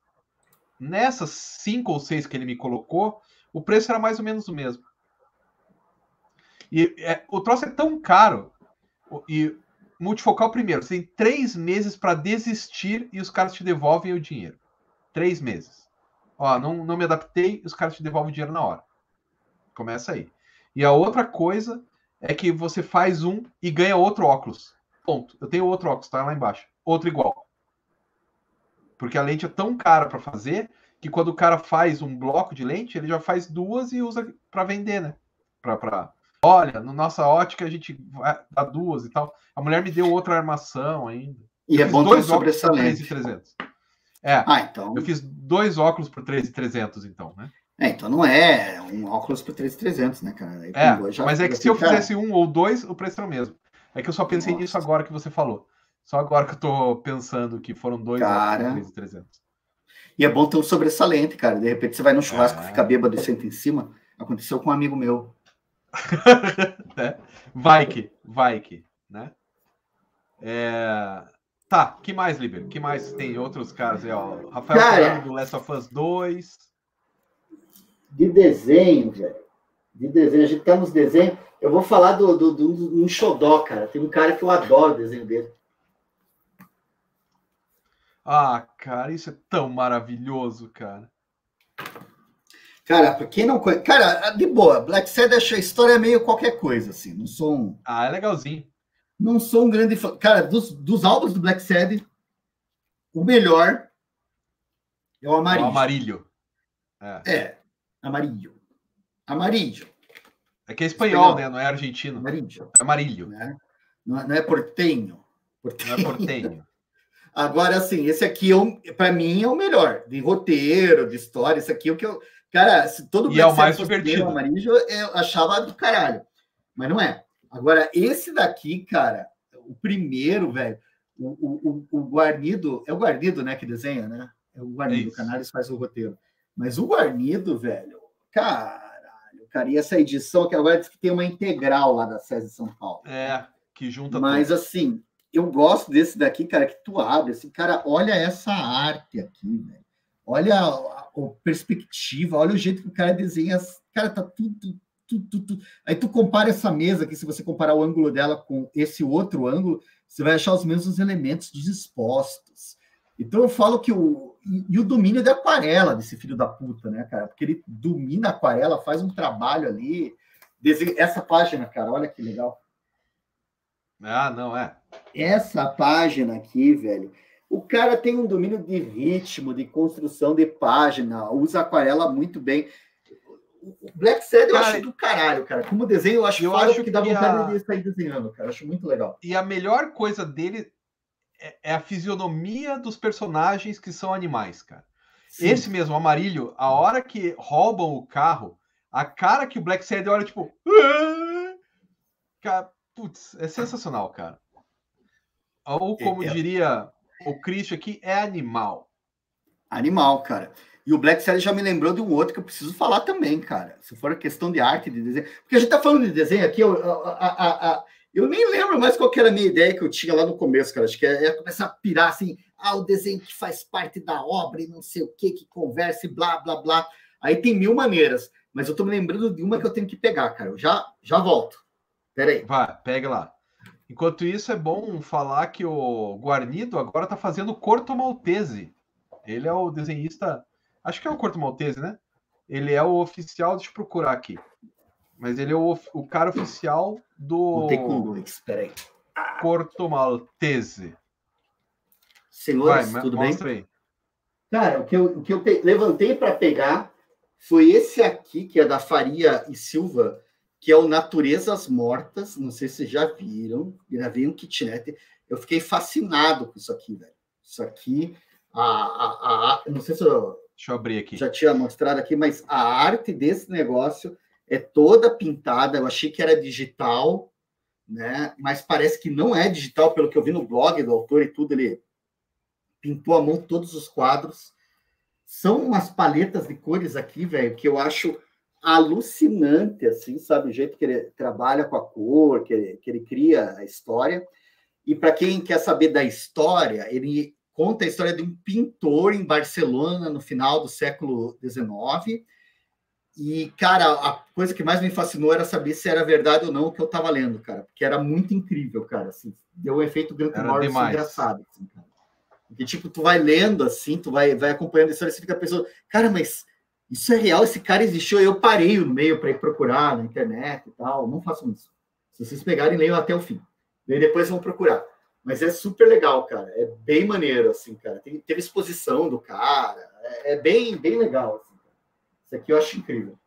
Nessas cinco ou seis que ele me colocou, o preço era mais ou menos o mesmo. E é, o troço é tão caro. E multifocal, primeiro, você tem três meses para desistir e os caras te devolvem o dinheiro. Três meses. Ó, não, não me adaptei, os caras te devolvem o dinheiro na hora. Começa aí. E a outra coisa é que você faz um e ganha outro óculos. Ponto. Eu tenho outro óculos, tá lá embaixo. Outro igual. Porque a lente é tão cara para fazer que quando o cara faz um bloco de lente, ele já faz duas e usa para vender, né? Pra... Olha, na no nossa ótica a gente dá duas e tal. A mulher me deu outra armação ainda. E é bom dois sobre essa lente. 300. É. Ah, então. Eu fiz dois óculos por 3,300, então, né? É, então não é um óculos por 3,300, né, cara? Aí, é, já, mas é que se eu fizesse um ou dois, o preço era o mesmo. É que eu só pensei Nossa. nisso agora que você falou. Só agora que eu tô pensando que foram dois cara... óculos por 3,300. E é bom ter um sobressalente, cara. De repente você vai no churrasco, é. fica bêbado e senta em cima. Aconteceu com um amigo meu. [LAUGHS] é. Vai que, vai que, né? É... Tá, que mais, Liber? que mais tem outros caras aí, ó? Rafael cara, do Last of Us 2. De desenho, velho. De desenho, a gente tá nos desenhos. Eu vou falar do, do, do, do um xodó, cara. Tem um cara que eu adoro o desenho dele. Ah, cara, isso é tão maravilhoso, cara. Cara, pra quem não conhece. Cara, de boa, Black Sabbath a história é meio qualquer coisa, assim. Não sou um. Ah, é legalzinho. Não sou um grande fã. Cara, dos, dos álbuns do Black Sabbath, o melhor é o amarilho. É o amarilho. É. é, amarillo. Amarillo. É que é espanhol, espanhol. né? Não é argentino. Amarillo. É amarillo. Né? Não, é, não é portenho. portenho. Não é portenho. [LAUGHS] Agora, assim, esse aqui, é para mim, é o melhor. De roteiro, de história. Esse aqui é o que eu. Cara, se todo e é o mais divertido. Amarillo, eu achava do caralho. Mas não é. Agora, esse daqui, cara, o primeiro, velho, o, o, o, Guarnido, é o Guarnido, né, que desenha, né? É o Guarnido, é o Canales faz o roteiro. Mas o Guarnido, velho, caralho, cara, e essa edição que agora diz que tem uma integral lá da SESI São Paulo. É, que junta Mas, tudo. assim, eu gosto desse daqui, cara, que tu abre, assim, cara, olha essa arte aqui, velho. Olha a, a, a, perspectiva, olha o jeito que o cara desenha. Cara, tá tudo, tudo, tudo. Aí tu compara essa mesa aqui, se você comparar o ângulo dela com esse outro ângulo, você vai achar os mesmos elementos dispostos. Então eu falo que o. E, e o domínio da aquarela desse filho da puta, né, cara? Porque ele domina a aquarela, faz um trabalho ali. Desenha... Essa página, cara, olha que legal. Ah, não é. Essa página aqui, velho, o cara tem um domínio de ritmo, de construção de página, usa aquarela muito bem. O Black Sad eu acho do caralho, cara. Como desenho, eu acho, eu acho que dá vontade a... de sair desenhando, cara. Acho muito legal. E a melhor coisa dele é, é a fisionomia dos personagens que são animais, cara. Sim. Esse mesmo, amarilho, a hora que roubam o carro, a cara que o Black Sad olha, tipo. Ah! Cara, Putz, é sensacional, cara. Ou como é, é... diria o Christian aqui, é animal. Animal, cara. E o Black Series já me lembrou de um outro que eu preciso falar também, cara. Se for questão de arte, de desenho. Porque a gente tá falando de desenho aqui, eu, a, a, a, eu nem lembro mais qual era a minha ideia que eu tinha lá no começo, cara. Acho que é, é começar a pirar assim, ah, o desenho que faz parte da obra e não sei o que, que conversa e blá, blá, blá. Aí tem mil maneiras. Mas eu tô me lembrando de uma que eu tenho que pegar, cara. Eu já, já volto. Peraí. Vai, pega lá. Enquanto isso, é bom falar que o Guarnido agora tá fazendo Corto Maltese. Ele é o desenhista. Acho que é o Corto Maltese, né? Ele é o oficial, deixa eu procurar aqui. Mas ele é o, o cara oficial do. Peraí. Corto Maltese. Senhores, Vai, tudo bem? Aí. Cara, o que eu, o que eu levantei para pegar foi esse aqui, que é da Faria e Silva, que é o Naturezas Mortas. Não sei se vocês já viram, gravei um kitnet. Eu fiquei fascinado com isso aqui, velho. Isso aqui, a, a, a, não sei se eu, Deixa eu abrir aqui. Já tinha mostrado aqui, mas a arte desse negócio é toda pintada. Eu achei que era digital, né? Mas parece que não é digital, pelo que eu vi no blog do autor e tudo. Ele pintou a mão todos os quadros. São umas paletas de cores aqui, velho, que eu acho alucinante, assim, sabe? O jeito que ele trabalha com a cor, que ele, que ele cria a história. E para quem quer saber da história, ele conta a história de um pintor em Barcelona no final do século XIX. E, cara, a coisa que mais me fascinou era saber se era verdade ou não o que eu estava lendo, cara, porque era muito incrível, cara. Assim, deu um efeito Grant Morrison engraçado, assim, cara. Porque, tipo, tu vai lendo assim, tu vai, vai acompanhando a história e você fica pensando, cara, mas isso é real, esse cara existiu, eu parei no meio para ir procurar na internet e tal. Não façam isso. Se vocês pegarem, leiam até o fim. E depois vão procurar. Mas é super legal, cara. É bem maneiro, assim, cara. Tem, teve exposição do cara. É, é bem, bem legal. Assim, Isso aqui eu acho incrível.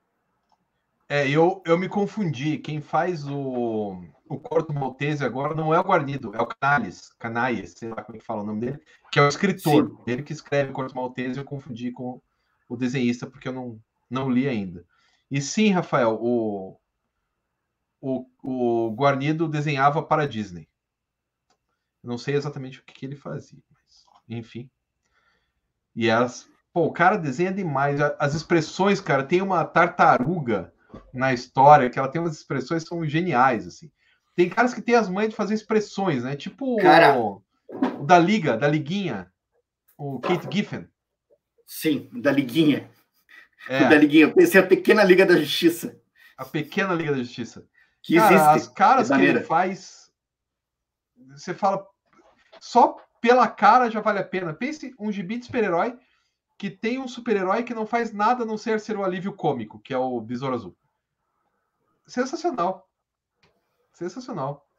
É, eu, eu me confundi. Quem faz o, o Corto Maltese agora não é o Guarnido, é o Canales, Canais, sei lá como é que fala o nome dele, que é o escritor. Sim. Ele que escreve o Corto Maltese, eu confundi com o desenhista, porque eu não, não li ainda. E sim, Rafael, o, o, o Guarnido desenhava para a Disney. Não sei exatamente o que, que ele fazia, mas enfim. E as, Pô, o cara desenha demais. As expressões, cara, tem uma tartaruga na história que ela tem umas expressões que são geniais, assim. Tem caras que têm as mães de fazer expressões, né? Tipo o, o da Liga, da Liguinha, o Kate Giffen. Sim, da Liguinha. É. Da Liguinha. Eu pensei a Pequena Liga da Justiça. A Pequena Liga da Justiça. Que Cara, existe. As caras que ele faz. Você fala. Só pela cara já vale a pena. Pense um gibi de super-herói que tem um super-herói que não faz nada a não ser ser o alívio cômico, que é o Besouro Azul. Sensacional. Sensacional.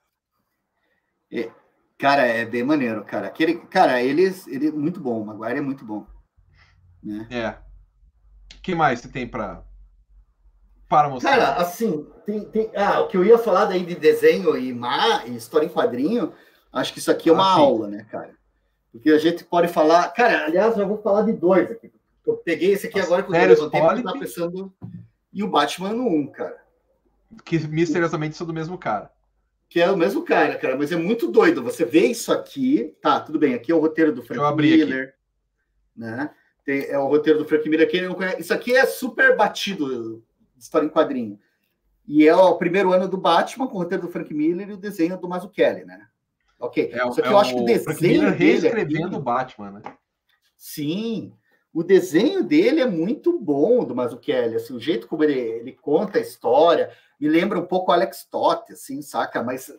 É, cara, é bem maneiro, cara. Aquele, cara, eles, ele é muito bom. O Maguire é muito bom. Né? É. O que mais você tem para para mostrar? Cara, assim, tem, tem, ah, o que eu ia falar daí de desenho e, e história em quadrinho, acho que isso aqui é uma ah, aula, né, cara? Porque a gente pode falar. Cara, aliás, eu vou falar de dois aqui. Eu peguei esse aqui agora que eu levantei porque eu pensando. E o Batman no 1, cara. Que misteriosamente são do mesmo cara. Que é o mesmo cara, cara, mas é muito doido. Você vê isso aqui, tá, tudo bem. Aqui é o roteiro do Frank Miller, aqui. né? Tem, é o roteiro do Frank Miller. Quem não conhece, isso aqui é super batido história em quadrinho. E é o primeiro ano do Batman, com o roteiro do Frank Miller e o desenho do Mazzucchelli, né? Ok. É, Só que é eu acho que o desenho Frank Miller reescrevendo o Batman, né? Sim. O desenho dele é muito bom, do Mazzucchelli. Assim, o jeito como ele, ele conta a história me lembra um pouco Alex Totti, assim, saca? Mas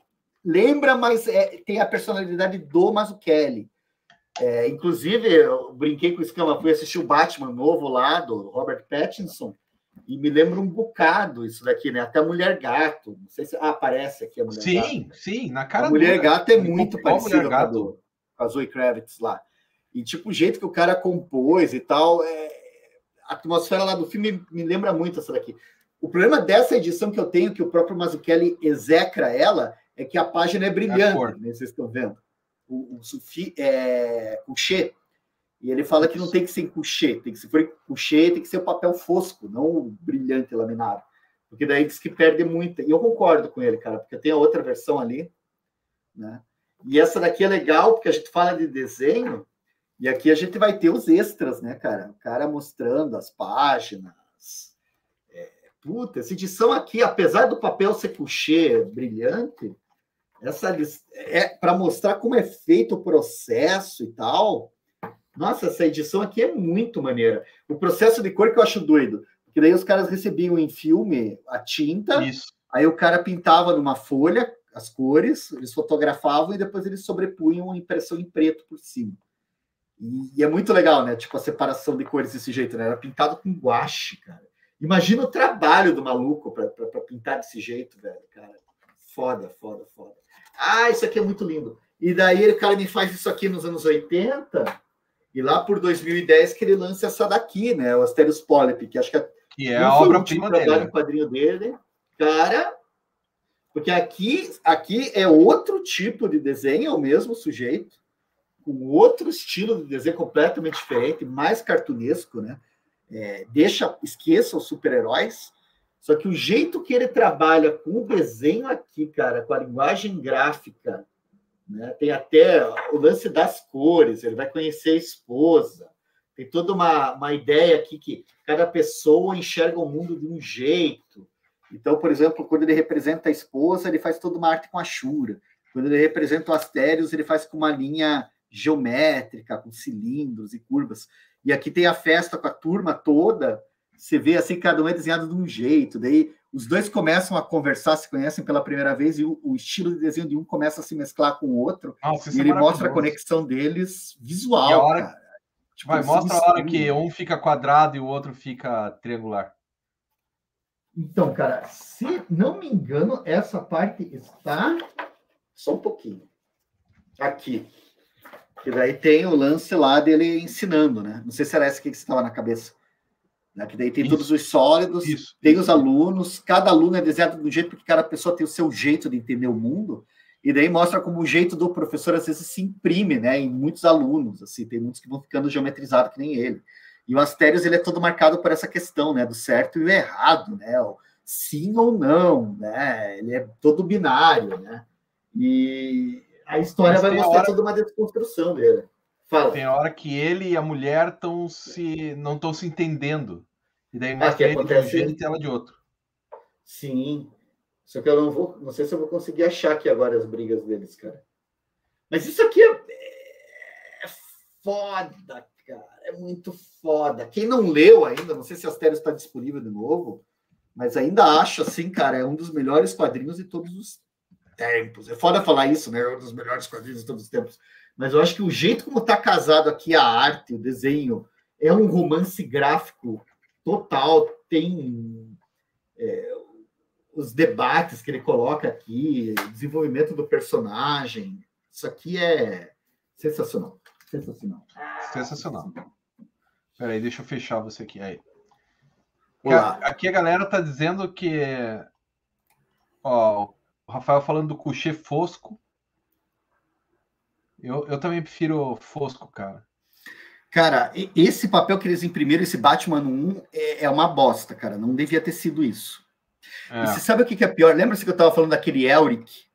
lembra, mas é, tem a personalidade do Mazzucchelli. É, inclusive, eu brinquei com o Escama, fui assistir o Batman novo lá, do Robert Pattinson, e me lembra um bocado isso daqui, né? Até a Mulher Gato. Não sei se ah, aparece aqui a Mulher sim, Gato. Sim, sim, na cara A Mulher Gato é muito parecida com a Zoe Kravitz lá. E tipo, o jeito que o cara compôs e tal, é... a atmosfera lá do filme me lembra muito essa daqui. O problema dessa edição que eu tenho, que o próprio Mazzucchelli execra ela, é que a página é brilhante, é né? vocês estão vendo. O, o, sufi, é, o Che, e ele fala que não tem que ser couché, tem que se for couché, tem que ser o papel fosco, não o brilhante laminado. Porque daí diz que perde muito. E eu concordo com ele, cara, porque tem a outra versão ali, né? E essa daqui é legal, porque a gente fala de desenho, e aqui a gente vai ter os extras, né, cara? O cara mostrando as páginas. É, puta, essa edição aqui, apesar do papel ser couché brilhante, essa é para mostrar como é feito o processo e tal nossa, essa edição aqui é muito maneira. O processo de cor que eu acho doido. Porque daí os caras recebiam em filme a tinta, Isso. aí o cara pintava numa folha as cores, eles fotografavam e depois eles sobrepunham a impressão em preto por cima. E, e, é muito legal, né? Tipo, a separação de cores desse jeito, né? Era pintado com guache, cara. Imagina o trabalho do maluco para pintar desse jeito, velho, cara. Foda, foda, foda. Ah, isso aqui é muito lindo. E daí o cara me faz isso aqui nos anos 80 e lá por 2010 que ele lança essa daqui, né? O Asterios Polyp, que acho que, é, que é a obra-prima dele. O quadrinho dele. Cara, porque aqui, aqui é outro tipo de desenho, é o mesmo sujeito, com outro estilo de desenho completamente diferente, mais cartunesco, né? É, deixa, esqueça os super-heróis. Só que o jeito que ele trabalha com o desenho aqui, cara, com a linguagem gráfica, né? Tem até o lance das cores, ele vai conhecer a esposa. Tem toda uma, uma ideia aqui que cada pessoa enxerga o mundo de um jeito. Então, por exemplo, quando ele representa a esposa, ele faz toda uma arte com a chura. Quando ele representa o Astérios, ele faz com uma linha geométrica, com cilindros e curvas. E aqui tem a festa com a turma toda. Você vê assim, cada um é desenhado de um jeito. Daí os dois começam a conversar, se conhecem pela primeira vez, e o, o estilo de desenho de um começa a se mesclar com o outro, Nossa, e ele é mostra a conexão deles visual. E a hora, cara. Tipo, vai, mostra a hora que um fica quadrado e o outro fica triangular. Então, cara, se não me engano, essa parte está só um pouquinho. Aqui. Que daí tem o lance lá dele ensinando, né? Não sei se era essa que estava na cabeça. Né? Que daí tem isso, todos os sólidos, isso, tem isso. os alunos, cada aluno é desenhado do jeito porque cada pessoa tem o seu jeito de entender o mundo, e daí mostra como o jeito do professor às vezes se imprime, né, em muitos alunos, assim, tem muitos que vão ficando geometrizados que nem ele. E o Astérios, ele é todo marcado por essa questão, né, do certo e o errado, né, o sim ou não, né, ele é todo binário, né, e a história vai mostrar hora... toda uma desconstrução dele. Fala. Tem hora que ele e a mulher estão se não estão se entendendo. E daí mostra é, ele acontece... de um jeito e ela de outro. Sim. Só que eu não vou, não sei se eu vou conseguir achar aqui agora as brigas deles, cara. Mas isso aqui é, é foda, cara. É muito foda. Quem não leu ainda, não sei se a Astério está disponível de novo, mas ainda acho assim, cara, é um dos melhores quadrinhos de todos os tempos. É foda falar isso, né? É um dos melhores quadrinhos de todos os tempos. Mas eu acho que o jeito como está casado aqui a arte, o desenho, é um romance gráfico total. Tem é, os debates que ele coloca aqui, desenvolvimento do personagem. Isso aqui é sensacional. Sensacional. Sensacional. Peraí, deixa eu fechar você aqui. Aí. Aqui a galera tá dizendo que. Ó, o Rafael falando do coucher fosco. Eu, eu também prefiro Fosco, cara. Cara, esse papel que eles imprimiram, esse Batman 1, é, é uma bosta, cara. Não devia ter sido isso. É. E você sabe o que, é pior? Lembra-se que eu tava falando daquele Elric?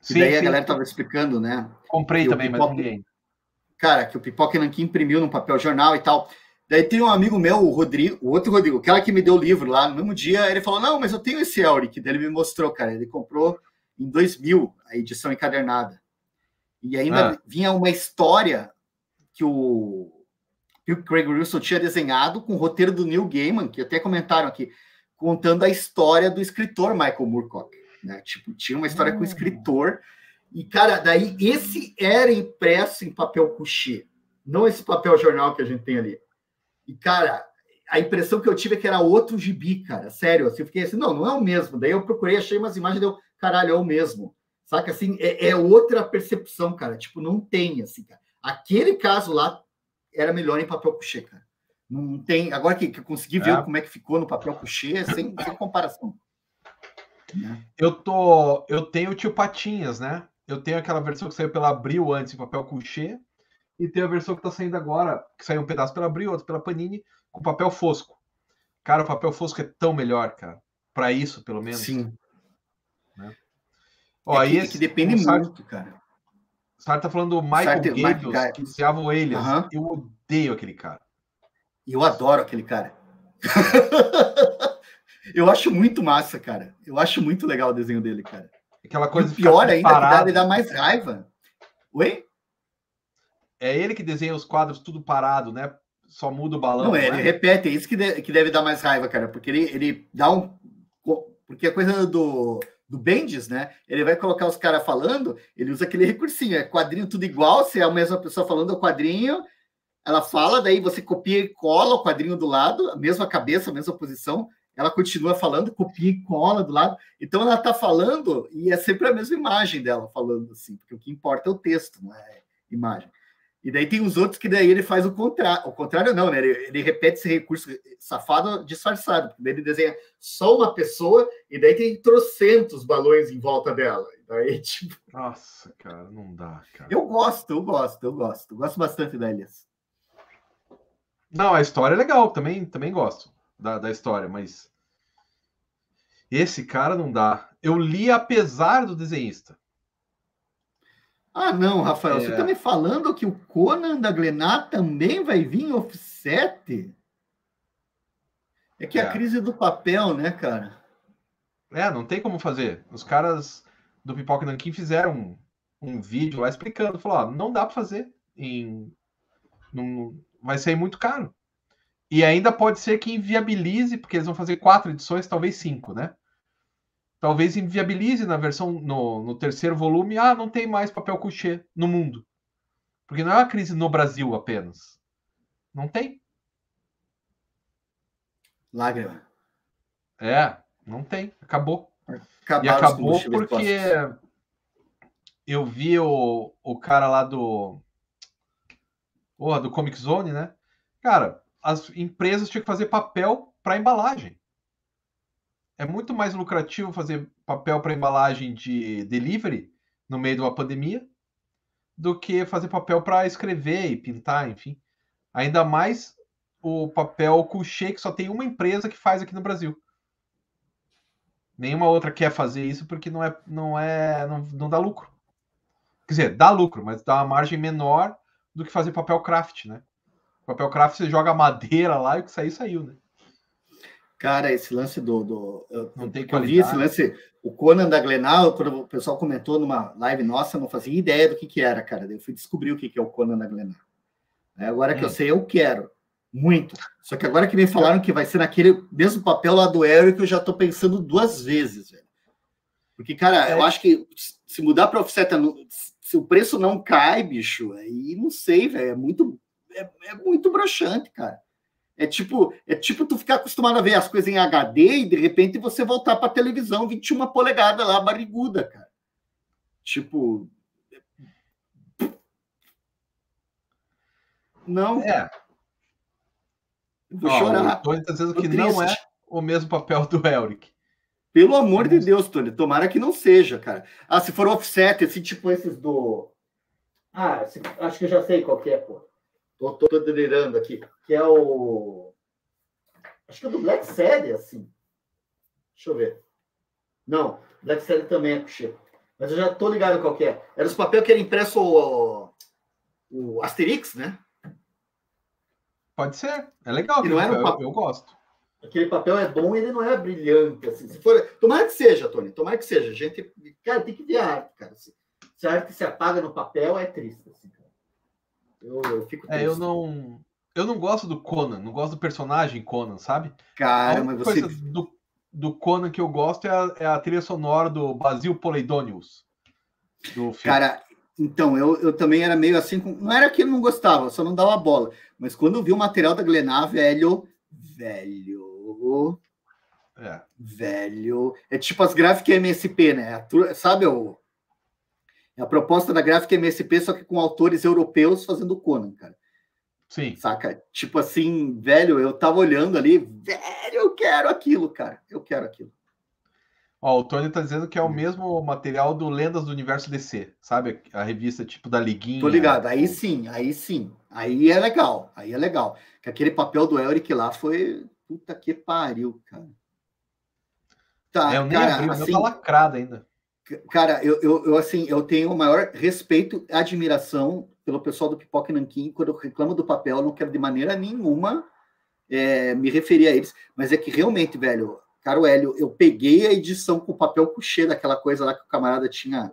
Sim, daí sim. a galera tava explicando, né? Comprei também, Pipoca... mas ninguém. Cara, que o Pipoca Nankin imprimiu num papel jornal e tal. Daí tem um amigo meu, o Rodrigo, o outro Rodrigo, aquela que me deu o livro lá, no mesmo dia, ele falou: Não, mas eu tenho esse Elric. Daí ele me mostrou, cara. Ele comprou em 2000, a edição encadernada. E ainda ah. vinha uma história que o, que o Craig Wilson tinha desenhado com o roteiro do Neil Gaiman, que até comentaram aqui, contando a história do escritor Michael Moorcock. Né? Tipo, tinha uma história com o ah. escritor. E, cara, daí esse era impresso em papel couché, não esse papel jornal que a gente tem ali. E, cara, a impressão que eu tive é que era outro gibi, cara. Sério, assim, eu fiquei assim, não, não é o mesmo. Daí eu procurei, achei umas imagens, deu, caralho, é o mesmo. Saca assim, é, é, outra percepção, cara. Tipo, não tem assim, cara. Aquele caso lá era melhor em papel couché, cara. Não tem. Agora que, que eu consegui ver é. como é que ficou no papel couché, sem, sem comparação. Né? Eu tô. Eu tenho o tio Patinhas, né? Eu tenho aquela versão que saiu pela Abril antes em papel couché. E tem a versão que tá saindo agora, que saiu um pedaço pela Abril, outro pela Panini, com papel fosco. Cara, o papel fosco é tão melhor, cara. Para isso, pelo menos. Sim. Né? Ó, é que, esse, que depende muito, cara. O Sartre tá falando do Michael Gables, que se o Elias. Uhum. Eu odeio aquele cara. Eu adoro aquele cara. [LAUGHS] eu acho muito massa, cara. Eu acho muito legal o desenho dele, cara. Aquela coisa e pior ainda, parado. que dá, dá mais raiva. Oi? É ele que desenha os quadros tudo parado, né? Só muda o balão. Não, é, ele repete, é isso que, de, que deve dar mais raiva, cara, porque ele, ele dá um. Porque a coisa do, do Bendis, né? Ele vai colocar os caras falando, ele usa aquele recursinho, é quadrinho tudo igual, se é a mesma pessoa falando o quadrinho, ela fala, daí você copia e cola o quadrinho do lado, a mesma cabeça, a mesma posição, ela continua falando, copia e cola do lado. Então ela tá falando e é sempre a mesma imagem dela falando assim, porque o que importa é o texto, não é imagem. E daí tem os outros que daí ele faz o contrário. O contrário não, né? Ele, ele, repete esse recurso safado disfarçado. Porque daí ele desenha só uma pessoa e daí tem trocentos balões em volta dela. Daí, [LAUGHS] tipo... Nossa, cara, não dá, cara. Eu gosto, eu gosto, eu gosto. Eu gosto bastante da Elias. Não, a história é legal, também, também gosto da, da história, mas esse cara não dá. Eu li apesar do desenhista. Ah, não, Rafael, é... você está me falando que o Conan da Glenar também vai vir em offset? É que é. a crise do papel, né, cara? É, não tem como fazer. Os caras do Pipoca Nankin fizeram um, um vídeo lá explicando, falou, ó, não dá para fazer em num, vai sair muito caro. E ainda pode ser que inviabilize, porque eles vão fazer quatro edições, talvez cinco, né? Talvez inviabilize na versão no, no, terceiro volume, ah, não tem mais papel couché no mundo. Porque não é uma crise no Brasil apenas. Não tem. Lágrima. É, não tem. Acabou. Acabaram e acabou porque eu vi o, o cara lá do. Porra, do Comic Zone, né? Cara, as empresas tinham que fazer papel para embalagem é muito mais lucrativo fazer papel para embalagem de delivery no meio de uma pandemia do que fazer papel para escrever e pintar, enfim. Ainda mais o papel couché que só tem uma empresa que faz aqui no Brasil. Nenhuma outra quer fazer isso porque não é não é não, não dá lucro. Quer dizer, dá lucro, mas dá uma margem menor do que fazer papel craft, né? Papel craft você joga madeira lá e o que sair, saiu, né? Cara, esse lance do. do eu, não tem eu vi esse lance. O Conan da Glenal, quando o pessoal comentou numa live nossa, eu não fazia ideia do que, que era, cara. Eu fui descobrir o que, que é o Conan da Glenal. Agora hum. que eu hum. sei, eu quero. Muito. Só que agora que me falaram que vai ser naquele mesmo papel lá do Eric, eu já tô pensando duas vezes, velho. Porque, cara, é. eu acho que se mudar para offset, se o preço não cai, bicho, aí não sei, velho. É muito, é, é muito broxante, cara. É tipo, é tipo tu ficar acostumado a ver as coisas em HD e de repente você voltar para televisão 21 polegadas lá, barriguda, cara. Tipo. Não. É. Vou Ó, chorar. Tá dizendo que triste. não é o mesmo papel do Elric. Pelo amor de Deus, Tony, tomara que não seja, cara. Ah, se for offset, assim, tipo esses do. Ah, acho que eu já sei qual que é, pô. Tô delirando aqui. Que é o. Acho que é do Black Series, assim. Deixa eu ver. Não, Black Series também é puxa. Mas eu já tô ligado qual que é. Era os papéis que era impresso o, o Asterix, né? Pode ser. É legal. Não era um papel, eu, eu gosto. Aquele papel é bom e ele não é brilhante. Assim. Se for... Tomara que seja, Tony. Tomara que seja. A gente, cara, tem que ver a arte, cara. Se, se a arte se apaga no papel, é triste. Assim, eu, eu fico triste. É, eu não. Eu não gosto do Conan, não gosto do personagem Conan, sabe? Cara, mas você. Do, do Conan que eu gosto é a, é a trilha sonora do Basil Poleidonius. Do filme. Cara, então, eu, eu também era meio assim, com... não era que eu não gostava, só não dava bola. Mas quando eu vi o material da Glenar, velho, velho, é. velho, é tipo as gráficas MSP, né? Sabe o é a proposta da gráfica MSP, só que com autores europeus fazendo Conan, cara. Sim. Saca? Tipo assim, velho, eu tava olhando ali, velho, eu quero aquilo, cara. Eu quero aquilo. Ó, o Tony tá dizendo que é o hum. mesmo material do Lendas do Universo DC, sabe? A revista tipo da Liguinha. Tô ligado, aí sim, aí sim. Aí é legal, aí é legal. Que aquele papel do Elric lá foi. Puta que pariu, cara. Tá, é, eu nem cara, abri, assim, tá lacrado ainda. Cara, eu, eu, eu, assim, eu tenho o maior respeito admiração pelo pessoal do Pipoca Nanquim. Quando eu reclamo do papel, eu não quero de maneira nenhuma é, me referir a eles. Mas é que realmente, velho, Caro Hélio, eu peguei a edição com papel couché daquela coisa lá que o camarada tinha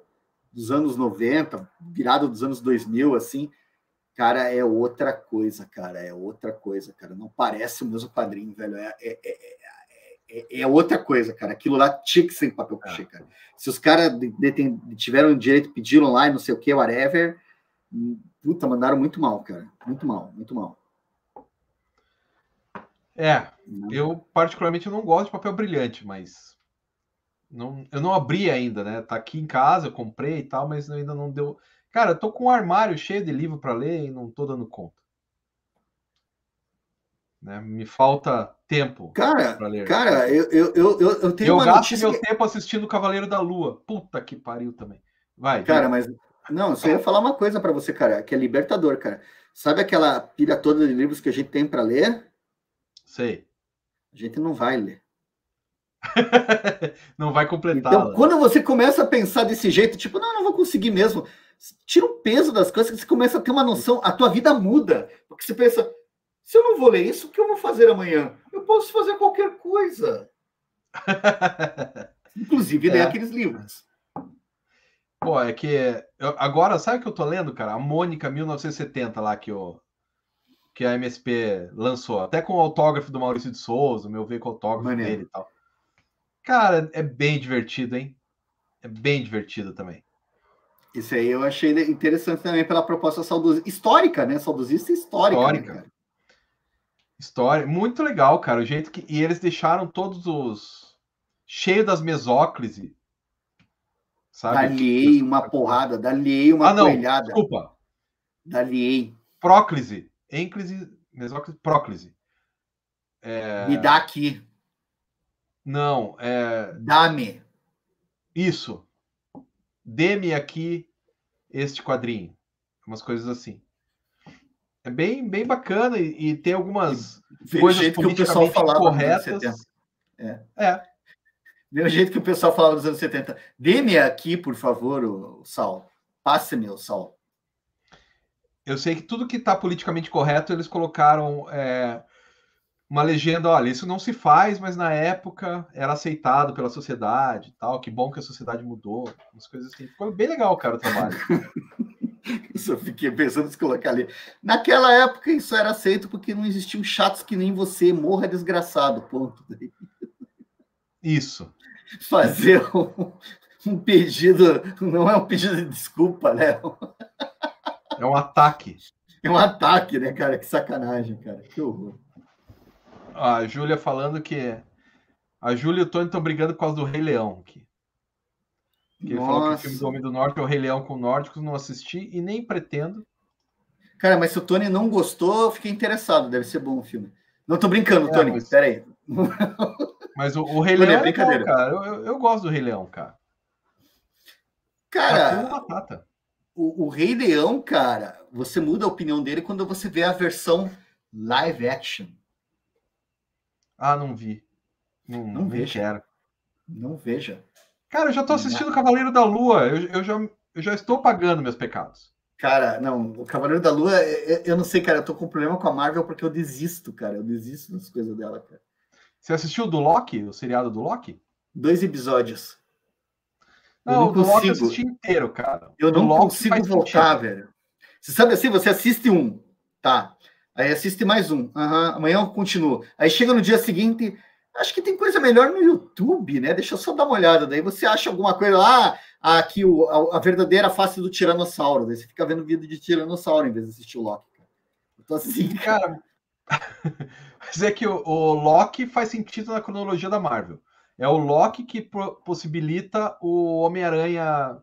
dos anos 90, virado dos anos 2000, assim. Cara, é outra coisa, cara. É outra coisa, cara. Não parece o mesmo quadrinho, velho. É, é, é, é, é outra coisa, cara. Aquilo lá tinha que ser papel couché, cara. Se os caras tiveram direito, pediram lá e não sei o que, whatever, puta, mandaram muito mal, cara. Muito mal, muito mal. É, eu particularmente não gosto de papel brilhante, mas não, eu não abri ainda, né? Tá aqui em casa, eu comprei e tal, mas ainda não deu. Cara, eu tô com um armário cheio de livro para ler e não tô dando conta. Né? Me falta tempo ler. Cara, eu, eu, eu, eu tenho eu uma gasto meu que... tempo assistindo Cavaleiro da Lua. Puta que pariu também. Vai. Cara, mas não, eu só ia falar uma coisa para você, cara, que é libertador, cara. Sabe aquela pilha toda de livros que a gente tem para ler? Sei. A gente não vai ler. [LAUGHS] não vai completar. Então, quando você começa a pensar desse jeito, tipo, não, não vou conseguir mesmo. Tira o peso das coisas, você começa a ter uma noção, a tua vida muda. Porque você pensa, se eu não vou ler isso, o que eu vou fazer amanhã? Eu posso fazer qualquer coisa. [LAUGHS] Inclusive ler é. aqueles livros. Pô, é que eu, agora, sabe o que eu tô lendo, cara? A Mônica 1970 lá que eu que a MSP lançou, até com o autógrafo do Maurício de Souza, meu ver com o autógrafo Maneiro. dele e tal. Cara, é bem divertido, hein? É bem divertido também. Isso aí eu achei interessante também pela proposta saudosista, histórica, né? Saudosista histórica. Histórica. Né, História, muito legal, cara. O jeito que. E eles deixaram todos os. cheio das mesóclise. Sabe? Daliei uma porrada, daliei uma ah, não, coelhada. Desculpa. Daliei. Próclise ênclise, mesóclise, próclise. É... Me dá aqui. Não, é. Dá-me. Isso. Dê-me aqui este quadrinho. Umas coisas assim. É bem, bem bacana e, e tem algumas Vê coisas jeito que o pessoal falava corretas. É. é. Vê o jeito que o pessoal falava nos anos 70. Dê-me aqui, por favor, o Sal. Passe-me o Sal. eu sei que tudo que está politicamente correto, eles colocaram é, uma legenda, olha, isso não se faz, mas na época era aceitado pela sociedade tal. Que bom que a sociedade mudou, umas coisas assim. Ficou bem legal, cara, o trabalho. [LAUGHS] Isso [LAUGHS] eu fiquei pensando em colocar ali. Naquela época isso era aceito porque não existiam chatos que nem você, morra desgraçado, ponto. Isso. Fazer um, um pedido, não é um pedido de desculpa, né? É um ataque. É um ataque, né, cara? Que sacanagem, cara. Que horror. A Júlia falando que a Júlia e o Tony estão brigando por causa do Rei Leão aqui. Que ele falou que o filme do Homem do Norte é o Rei Leão com nórdicos, não assisti e nem pretendo. Cara, mas se o Tony não gostou, eu fiquei interessado. Deve ser bom o filme. Não tô brincando, é, Tony. Mas... Peraí. Mas o, o Rei Leão é brincadeira. Legal, cara. Eu, eu, eu, gosto do Rei Leão, cara. Cara, o, o Rei Leão, cara, você muda a opinião dele quando você vê a versão live action. Ah, não vi. Não, não veja. Quero. Não veja. Cara, eu já tô assistindo o Cavaleiro da Lua. Eu, eu, já, eu já estou pagando meus pecados. Cara, não, o Cavaleiro da Lua, eu, eu não sei, cara, eu tô com problema com a Marvel porque eu desisto, cara. Eu desisto das coisas dela, cara. Você assistiu do Loki, o seriado do Loki? Dois episódios. Não, eu não do consigo. Loki eu assisti inteiro, cara. Eu não consigo voltar, sentido. velho. Você sabe assim, você assiste um, tá? Aí assiste mais um. Uhum, amanhã eu continuo. Aí chega no dia seguinte, acho que tem coisa melhor no YouTube, né? Deixa eu só dar uma olhada. Daí você acha alguma coisa lá, ah, aqui o, a, a, verdadeira face do Tiranossauro. Daí você fica vendo vídeo de Tiranossauro em vez de assistir o Loki. Então, assim, cara. [LAUGHS] Mas é que o, o Loki faz sentido na cronologia da Marvel. É o Loki que possibilita o Homem-Aranha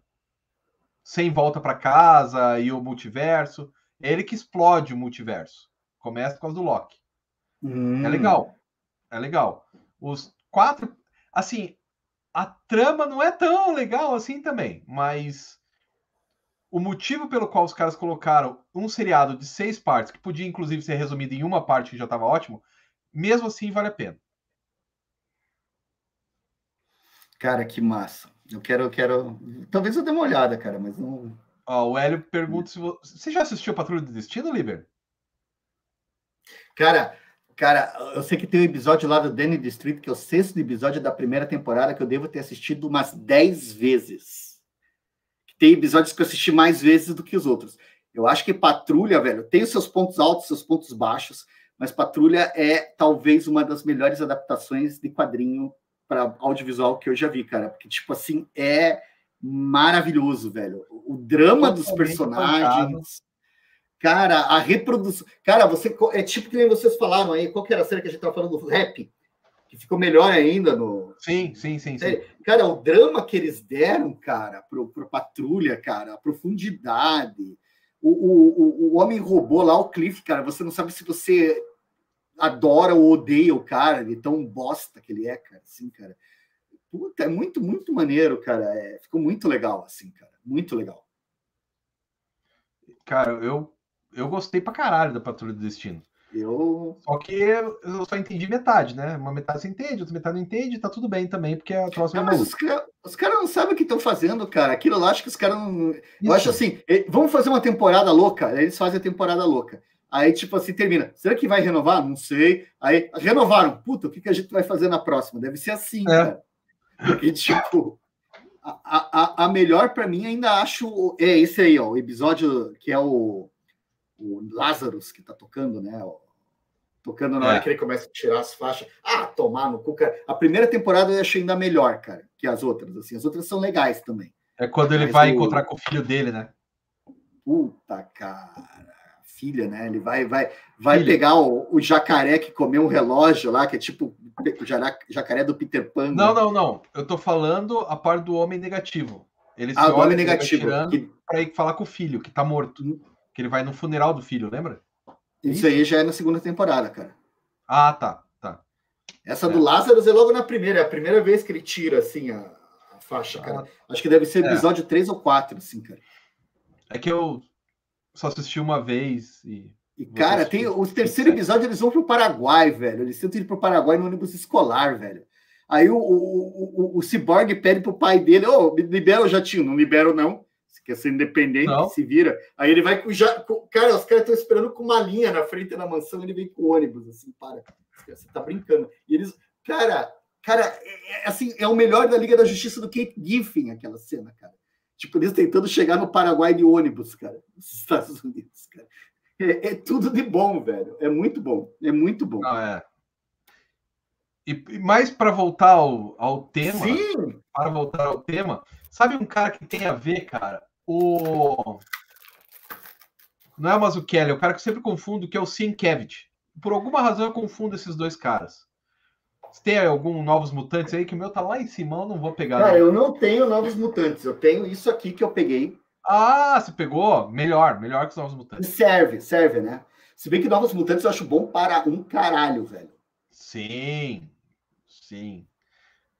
sem volta para casa e o multiverso. É ele que explode o multiverso. Começa por causa do Loki. Hum. É legal. É legal. Os quatro. Assim, a trama não é tão legal assim também, mas o motivo pelo qual os caras colocaram um seriado de seis partes, que podia inclusive ser resumido em uma parte que já estava ótimo, mesmo assim vale a pena. Cara, que massa. Eu quero, eu quero. Talvez eu dê uma olhada, cara, mas não. Ó, o Hélio pergunta se você... você já assistiu Patrulha do Destino, Liber? Cara, cara, eu sei que tem um episódio lá do Danny District, que é o sexto episódio da primeira temporada, que eu devo ter assistido umas dez vezes. Tem episódios que eu assisti mais vezes do que os outros. Eu acho que Patrulha, velho, tem os seus pontos altos, seus pontos baixos, mas Patrulha é talvez uma das melhores adaptações de quadrinho para audiovisual que eu já vi, cara. Porque, tipo assim, é maravilhoso, velho. O drama dos personagens. Cara, a reprodução. Cara, você. É tipo que vocês falaram aí, qual que era a série que a gente tava falando do rap? Que ficou melhor ainda no. Sim, sim, sim. sim. Cara, o drama que eles deram, cara, pro, pro Patrulha, cara, a profundidade. O, o, o, o homem robô lá, o Cliff, cara, você não sabe se você adora ou odeia o cara, ele tão bosta que ele é, cara, assim, cara. Puta, é muito, muito maneiro, cara. É, ficou muito legal, assim, cara. Muito legal. Cara, eu, eu gostei pra caralho da Patrulha do Destino. Eu. Só que eu só entendi metade, né? Uma metade você entende, outra metade não entende, tá tudo bem também, porque a próxima não, é mas os, caras não sabem o que estão fazendo, cara. Aquilo lá, acho que os caras não. Isso. Eu acho assim, vamos fazer uma temporada louca, eles fazem a temporada louca. Aí, tipo assim, termina. Será que vai renovar? Não sei. Aí, renovaram. Puta, o que, que a gente vai fazer na próxima? Deve ser assim, é. cara. Porque, [LAUGHS] tipo, a, a, a melhor para mim ainda acho é esse aí, ó, o episódio que é o, o Lazarus que tá tocando, né? Tocando na hora é. que ele começa a tirar as faixas. Ah, tomar no cu, cara. A primeira temporada eu achei ainda melhor, cara, que as outras. Assim, as outras são legais também. É quando ele Mas vai o... encontrar com o filho dele, né? Puta, cara filha, né? Ele vai vai vai pegar o, o, jacaré que comeu um relógio lá, que é tipo o jacaré do Peter Pan. Não, não, não. Eu tô falando a parte do homem negativo. Ele ah, do homem negativo. Que... Para ir falar com o filho, que tá morto. Que ele vai no funeral do filho, lembra? Isso aí já é na segunda temporada, cara. Ah, tá. tá. Essa é. do Lázaro é logo na primeira. É a primeira vez que ele tira, assim, a, a faixa, cara. Ah. Acho que deve ser é. episódio é. 3 ou 4, assim, cara. É que eu só assisti uma vez e. E, cara, tem o terceiro episódio, eles vão pro Paraguai, velho. Eles tentam ir pro Paraguai no ônibus escolar, velho. Aí o, o, o, o Cyborg pede pro pai dele, ô, oh, libera o jatinho. Não libero, não. Você quer ser independente, não. se vira. Aí ele vai com já. Com, cara, os caras estão esperando com uma linha na frente da mansão, ele vem com o ônibus, assim, para. Você tá brincando. E eles. Cara, cara, é, é, assim, é o melhor da Liga da Justiça do Kate Giffen, aquela cena, cara. Tipo, eles tentando chegar no Paraguai de ônibus, cara, [LAUGHS] nos Estados Unidos, cara. É, é tudo de bom, velho. É muito bom. É muito bom. Não, é. E, mais para voltar ao, ao tema, Sim. para voltar ao tema, sabe um cara que tem a ver, cara? O não é o Mazzucchelli, é o cara que eu sempre confundo, que é o Sienkiewicz. Por alguma razão eu confundo esses dois caras. Se tem algum Novos Mutantes aí, que o meu tá lá em cima, eu não vou pegar. Cara, não. eu não tenho Novos Mutantes, eu tenho isso aqui que eu peguei. Ah, você pegou? Melhor, melhor que os Novos Mutantes. Serve, serve, né? Se bem que Novos Mutantes eu acho bom para um caralho, velho. Sim, sim.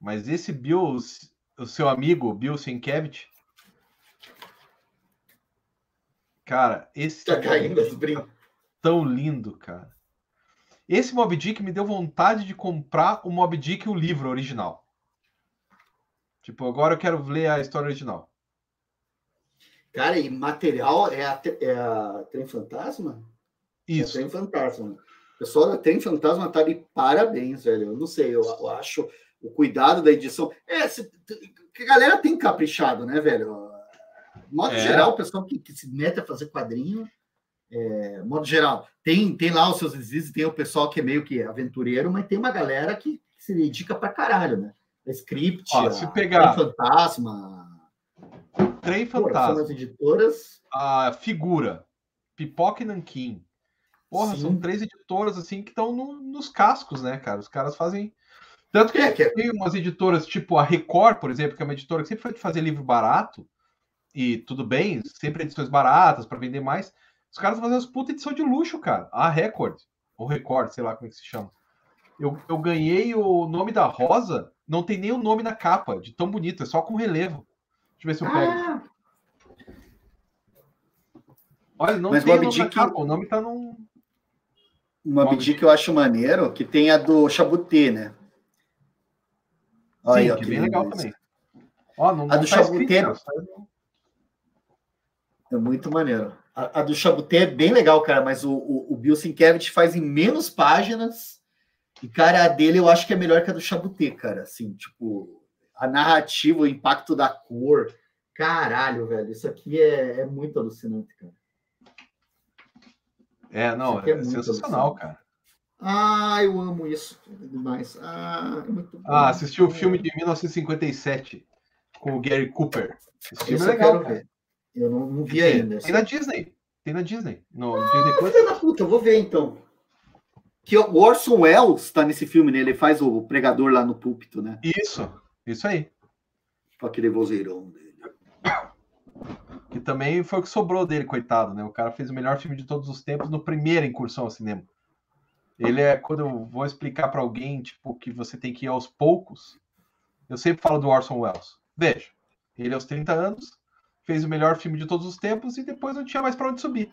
Mas esse Bill, o seu amigo Bill Sienkiewicz, cara, esse tá caindo as brincas. tão lindo, cara. Esse Mob Dick me deu vontade de comprar o Mob Dick o livro original. Tipo, agora eu quero ler a história original. Cara, e material é a, é a Trem Fantasma? Isso. É Trem Fantasma. O pessoal da Trem Fantasma tá de parabéns, velho. Eu não sei, eu, eu acho o cuidado da edição. É, se, a galera tem caprichado, né, velho? Modo é. geral, o pessoal que, que, se mete a fazer quadrinho, é, modo geral, tem, tem lá os seus exílios, tem o pessoal que é meio que aventureiro, mas tem uma galera que, que se dedica pra caralho, né? A script, Ó, se pegar... Trem Fantasma. Trem Fantasma. As editoras. A figura. Pipoca e Nanquim. Porra, Sim. são três editoras assim que estão no, nos cascos, né, cara? Os caras fazem. Tanto que, é, que é tem umas editoras, tipo a Record, por exemplo, que é uma editora que sempre foi de fazer livro barato, e tudo bem, sempre edições baratas para vender mais. Os caras fazem as puta edição de luxo, cara. A Record, ou Record, sei lá como é que se chama. Eu, eu ganhei o nome da Rosa, não tem nem o nome na capa, de tão bonito, é só com relevo. Deixa eu ver se eu pego. Ah. Olha, não Mas tem o nome na capa, o nome tá num. Uma Mob que eu acho maneiro, que tem a do Chabutê, né? Olha Sim, aí, que bem legal também. Ó, não, a do tá Chabutê é muito maneiro. A, a do Chabutê é bem legal, cara, mas o, o, o Bill Sienkiewicz faz em menos páginas e, cara, a dele eu acho que é melhor que a do Chabutê, cara. Assim, tipo, a narrativa, o impacto da cor. Caralho, velho, isso aqui é, é muito alucinante, cara. É, não, é, é sensacional, cara. Ah, eu amo isso demais. Ah, é muito bom. Ah, assistiu o filme de 1957 com o Gary Cooper. Esse filme é legal, cara. Ver. Eu não, não vi ainda. Tem na Disney. Tem na Disney. No ah, Disney Plus. da puta, eu vou ver então. Que o Orson Welles está nesse filme, né? Ele faz o pregador lá no púlpito, né? Isso, isso aí. Com aquele vozeirão dele. [COUGHS] Que também foi o que sobrou dele, coitado, né? O cara fez o melhor filme de todos os tempos no primeira incursão ao cinema. Ele é, quando eu vou explicar para alguém, tipo, que você tem que ir aos poucos, eu sempre falo do Orson Welles. Veja, ele aos 30 anos fez o melhor filme de todos os tempos e depois não tinha mais para onde subir.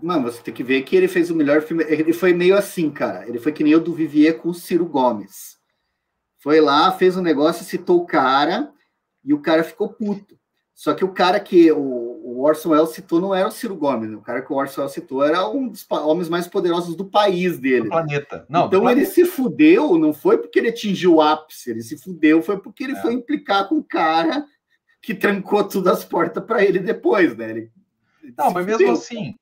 Mano, você tem que ver que ele fez o melhor filme. Ele foi meio assim, cara. Ele foi que nem o do Vivier com o Ciro Gomes. Foi lá, fez um negócio, citou o cara e o cara ficou puto. Só que o cara que o, o Orson Welles citou não era o Ciro Gomes. Né? O cara que o Orson Welles citou era um dos homens mais poderosos do país dele. Do planeta. Não, então ele planeta. se fudeu, não foi porque ele atingiu o ápice, ele se fudeu, foi porque ele é. foi implicar com o cara que trancou todas as portas para ele depois, né? Ele, não, mas mesmo assim,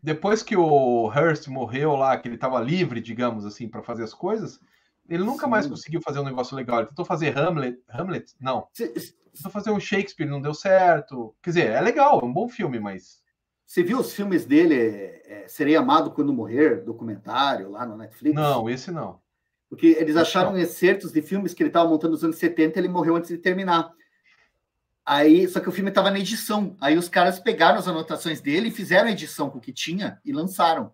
depois que o Hearst morreu lá, que ele estava livre, digamos assim, para fazer as coisas, ele nunca Sim. mais conseguiu fazer um negócio legal. Ele tentou fazer Hamlet, Hamlet? Não. Tentou fazer um Shakespeare, não deu certo. Quer dizer, é legal, é um bom filme, mas. Você viu os filmes dele, é, é, Serei Amado Quando Morrer, documentário lá no Netflix? Não, esse não. Porque eles acharam excertos de filmes que ele estava montando nos anos 70 ele morreu antes de terminar. Aí, só que o filme estava na edição. Aí os caras pegaram as anotações dele e fizeram a edição com o que tinha e lançaram.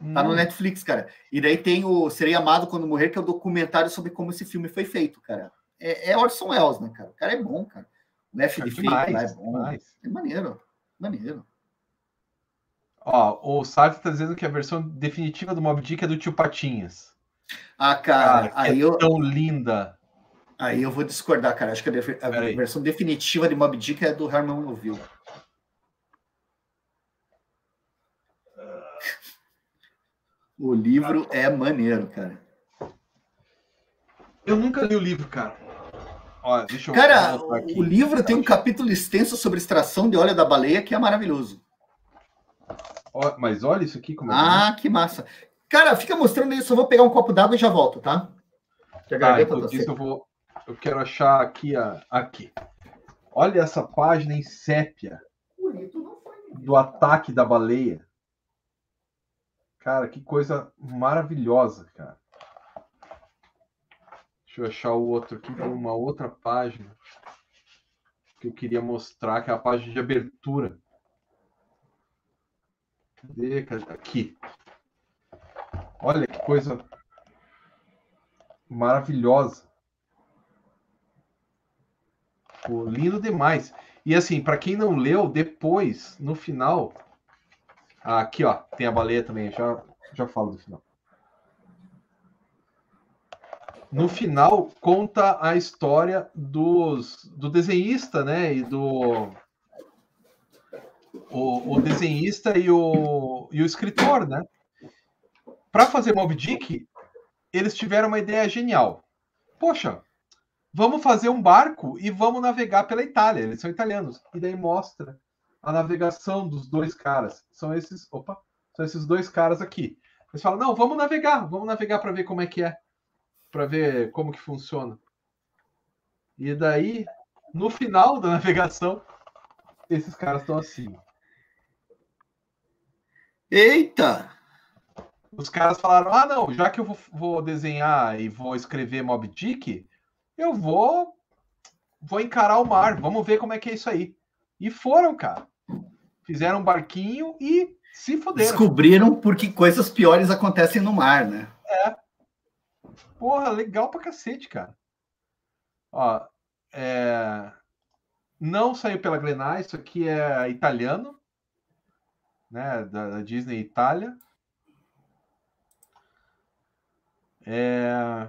Hum. Tá no hum. Netflix, cara. E daí tem o Serei Amado Quando Morrer, que é o documentário sobre como esse filme foi feito, cara. É, é Orson Welles, né, cara? O cara é bom, cara. O F de Fake lá é bom. Demais. É maneiro. Maneiro. Ó, o Sartre tá dizendo que a versão definitiva do Mob Dick é do Tio Patinhas. Ah, cara, cara aí é eu... tão linda. Aí eu vou discordar, cara. Acho que a, a versão definitiva de Mob Dick é do Herman Melville. O livro é maneiro, cara. Eu nunca li o livro, cara. Ó, deixa eu cara, o livro tem um capítulo extenso sobre extração de óleo da baleia que é maravilhoso. Ó, mas olha isso aqui como é Ah, que massa. Cara, fica mostrando isso. Eu vou pegar um copo d'água e já volto, tá? Que a tá, garganta tá, eu vou. Eu quero achar aqui a aqui. Olha essa página em sépia do ataque da baleia. Cara, que coisa maravilhosa, cara. Deixa eu achar o outro aqui, tem uma outra página que eu queria mostrar, que é a página de abertura. Cadê? Aqui. Olha que coisa maravilhosa. Pô, lindo demais. E assim, para quem não leu, depois, no final, Aqui, ó, tem a baleia também, já, já falo do final. No final, conta a história dos, do desenhista, né? E do. O, o desenhista e o, e o escritor, né? Para fazer Moby Dick, eles tiveram uma ideia genial. Poxa, vamos fazer um barco e vamos navegar pela Itália. Eles são italianos. E daí mostra a navegação dos dois caras. São esses, opa, são esses dois caras aqui. Eles falam: "Não, vamos navegar, vamos navegar para ver como é que é, para ver como que funciona". E daí, no final da navegação, esses caras estão assim. Eita! Os caras falaram: "Ah, não, já que eu vou, vou desenhar e vou escrever Mob Dick, eu vou vou encarar o mar, vamos ver como é que é isso aí". E foram, cara fizeram um barquinho e se fuderam. Descobriram porque coisas piores acontecem no mar, né? É. Porra, legal pra cacete, cara. Ó, é... Não saiu pela Glenai, isso aqui é italiano, né? Da, da Disney Itália. É...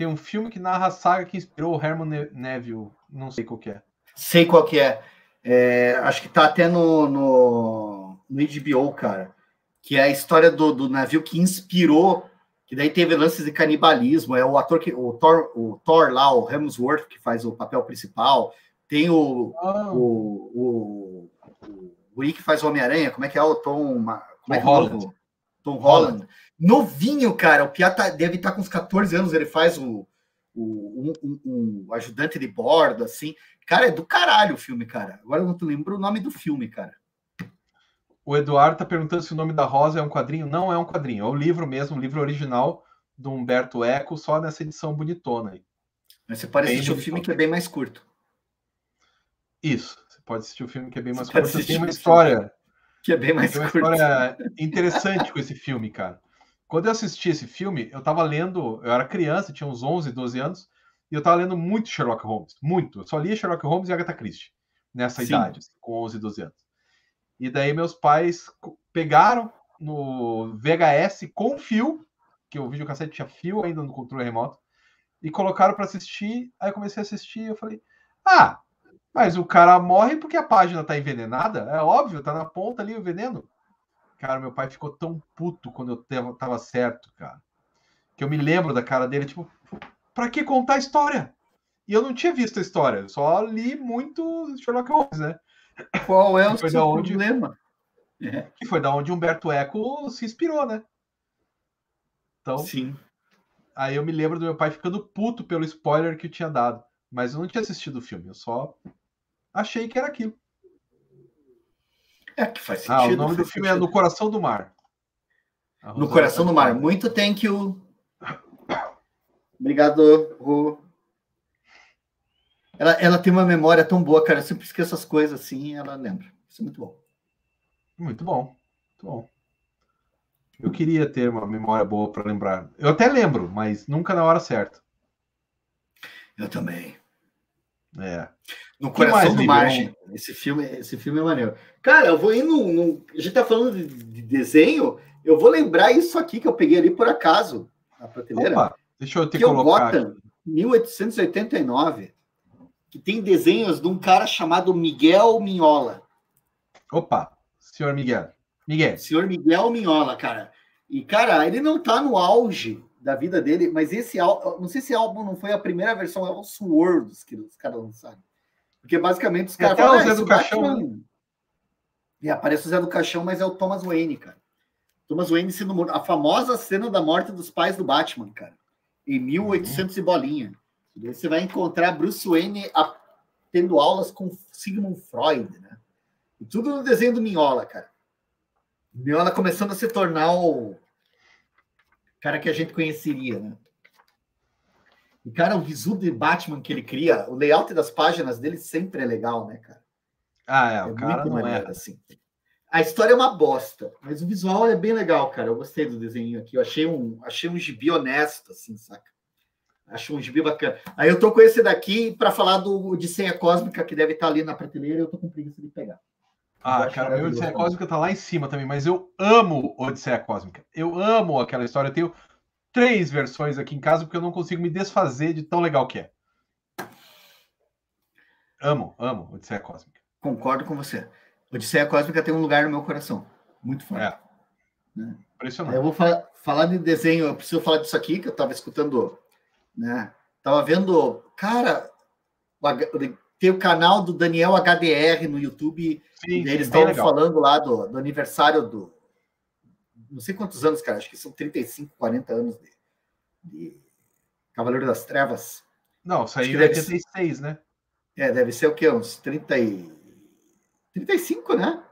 Tem um filme que narra a saga que inspirou o Herman Neville, não sei qual que é. Sei qual que é. É, acho que tá até no, no, no HBO, cara. Que é a história do, do navio que inspirou, que daí teve lances de canibalismo. É o ator que. O Thor, o Thor lá, o Hemsworth, que faz o papel principal. Tem o, oh. o, o, o guri que faz o Homem-Aranha, como é que é o Tom. Como é que é Holland. Tom Holland. Novinho, cara. O Pia tá, deve estar tá com uns 14 anos, ele faz o, o um, um, um, ajudante de bordo, assim. Cara, é do caralho o filme, cara. Agora eu não lembro o nome do filme, cara. O Eduardo tá perguntando se o nome da Rosa é um quadrinho. Não é um quadrinho, é o livro mesmo, o livro original do Humberto Eco, só nessa edição bonitona aí. Mas você pode assistir o filme que é bem mais curto. Isso, você pode assistir o filme que é bem mais curto. Tem uma história. Que é bem mais tem uma curto. história interessante com esse filme, cara. Quando eu assisti esse filme, eu tava lendo, eu era criança, tinha uns 11, 12 anos, e eu estava lendo muito Sherlock Holmes, muito. Eu só lia Sherlock Holmes e Agatha Christie nessa Sim. idade, assim, com 11, 12 anos. E daí meus pais pegaram no VHS com fio, que o videocassete tinha fio ainda no controle remoto, e colocaram para assistir. Aí eu comecei a assistir e eu falei: "Ah, mas o cara morre porque a página tá envenenada? É óbvio, tá na ponta ali o veneno". Cara, meu pai ficou tão puto quando eu tava certo, cara. Que eu me lembro da cara dele, tipo, para que contar a história? E eu não tinha visto a história, só li muito Sherlock Holmes, né? Qual é o seu onde, problema? É. Que foi da onde Humberto Eco se inspirou, né? Então, Sim. Aí eu me lembro do meu pai ficando puto pelo spoiler que eu tinha dado. Mas eu não tinha assistido o filme, eu só achei que era aquilo. É que faz sentido. Ah, o nome do filme é sentido. é No Coração do Mar. No Coração do Mar. Muito thank you. Obrigado, Rô. Ela, ela tem uma memória tão boa, cara. Eu sempre esqueço as coisas assim ela lembra. Isso é muito bom. Muito bom. Muito bom. Eu queria ter uma memória boa para lembrar. Eu até lembro, mas nunca na hora certa. Eu também. É. No Coração do Margem. Esse filme, esse filme é maneiro. Cara, eu vou ir no. a gente tá falando de, de, desenho. Eu vou lembrar isso aqui que eu peguei ali por acaso na prateleira. Opa. Deixa eu te que colocar. O Gotham, 1889, que tem desenhos de um cara chamado Miguel Minhola. Opa, senhor Miguel. Miguel. Senhor Miguel Minhola, cara. E, cara, ele não tá no auge da vida dele, mas esse álbum, não sei se álbum não foi a primeira versão, é o Swords que os caras lançaram. Porque basicamente os caras falam. Até o Zé ah, do Caixão. Batman... Né? E aparece o Zé do Caixão, mas é o Thomas Wayne, cara. Thomas Wayne sendo morto. A famosa cena da morte dos pais do Batman, cara. Em 1800 uhum. e bolinha. Você vai encontrar Bruce Wayne a... tendo aulas com Sigmund Freud, né? E tudo no desenho do Minhola, cara. Minhola começando a se tornar o cara que a gente conheceria, né? E, cara, o visu de Batman que ele cria, o layout das páginas dele sempre é legal, né, cara? Ah, é, é o cara não maneiro, é. Assim. A história é uma bosta, mas o visual é bem legal, cara. Eu gostei do desenho aqui. Eu achei um, achei um gibi honesto, assim, saca? Acho um gibi bacana. Aí eu tô com esse daqui para falar do Odisseia Cósmica, que deve estar tá ali na prateleira, e eu tô com preguiça de pegar. Ah, cara, o Odisseia Cósmica tá lá em cima também, mas eu amo Odisseia Cósmica. Eu amo aquela história. Eu tenho três versões aqui em casa porque eu não consigo me desfazer de tão legal que é. Amo, amo Odisseia Cósmica. Concordo com você. Odisseia Cósmica tem um lugar no meu coração. Muito forte. É. Né? Impressionante. Eu vou fa falar de desenho, eu preciso falar disso aqui, que eu estava escutando, né? Tava vendo, cara, tem o canal do Daniel HDR no YouTube. Sim, eles estavam falando lá do, do aniversário do, não sei quantos anos, cara, acho que são 35, 40 anos de, de Cavaleiro das Trevas. Não, saiu em 86, né? É, deve ser o quê? Uns 30 e... 35, né?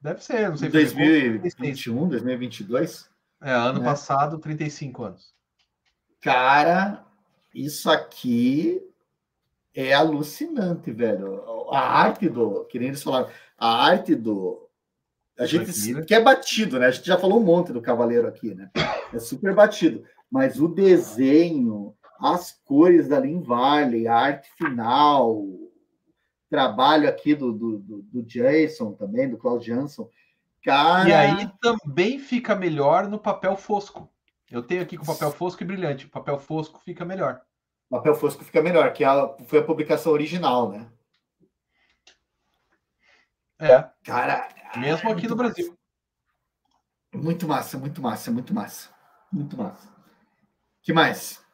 Deve ser, não sei. 2021, 2022. É, ano né? passado, 35 anos. Cara, isso aqui é alucinante, velho. A arte do, que nem eles falaram, a arte do, a gente que é batido, né? A gente já falou um monte do Cavaleiro aqui, né? É super batido. Mas o desenho, as cores da Lin Varley, a arte final, trabalho aqui do, do, do, Jason também, do Claude Jansson. Cara... E aí também fica melhor no papel fosco. Eu tenho aqui com papel fosco e brilhante. O papel fosco fica melhor. O papel fosco fica melhor, que a, foi a publicação original, né? É. Cara, mesmo aqui no Brasil. Muito massa, muito massa, muito massa. Muito massa. que mais?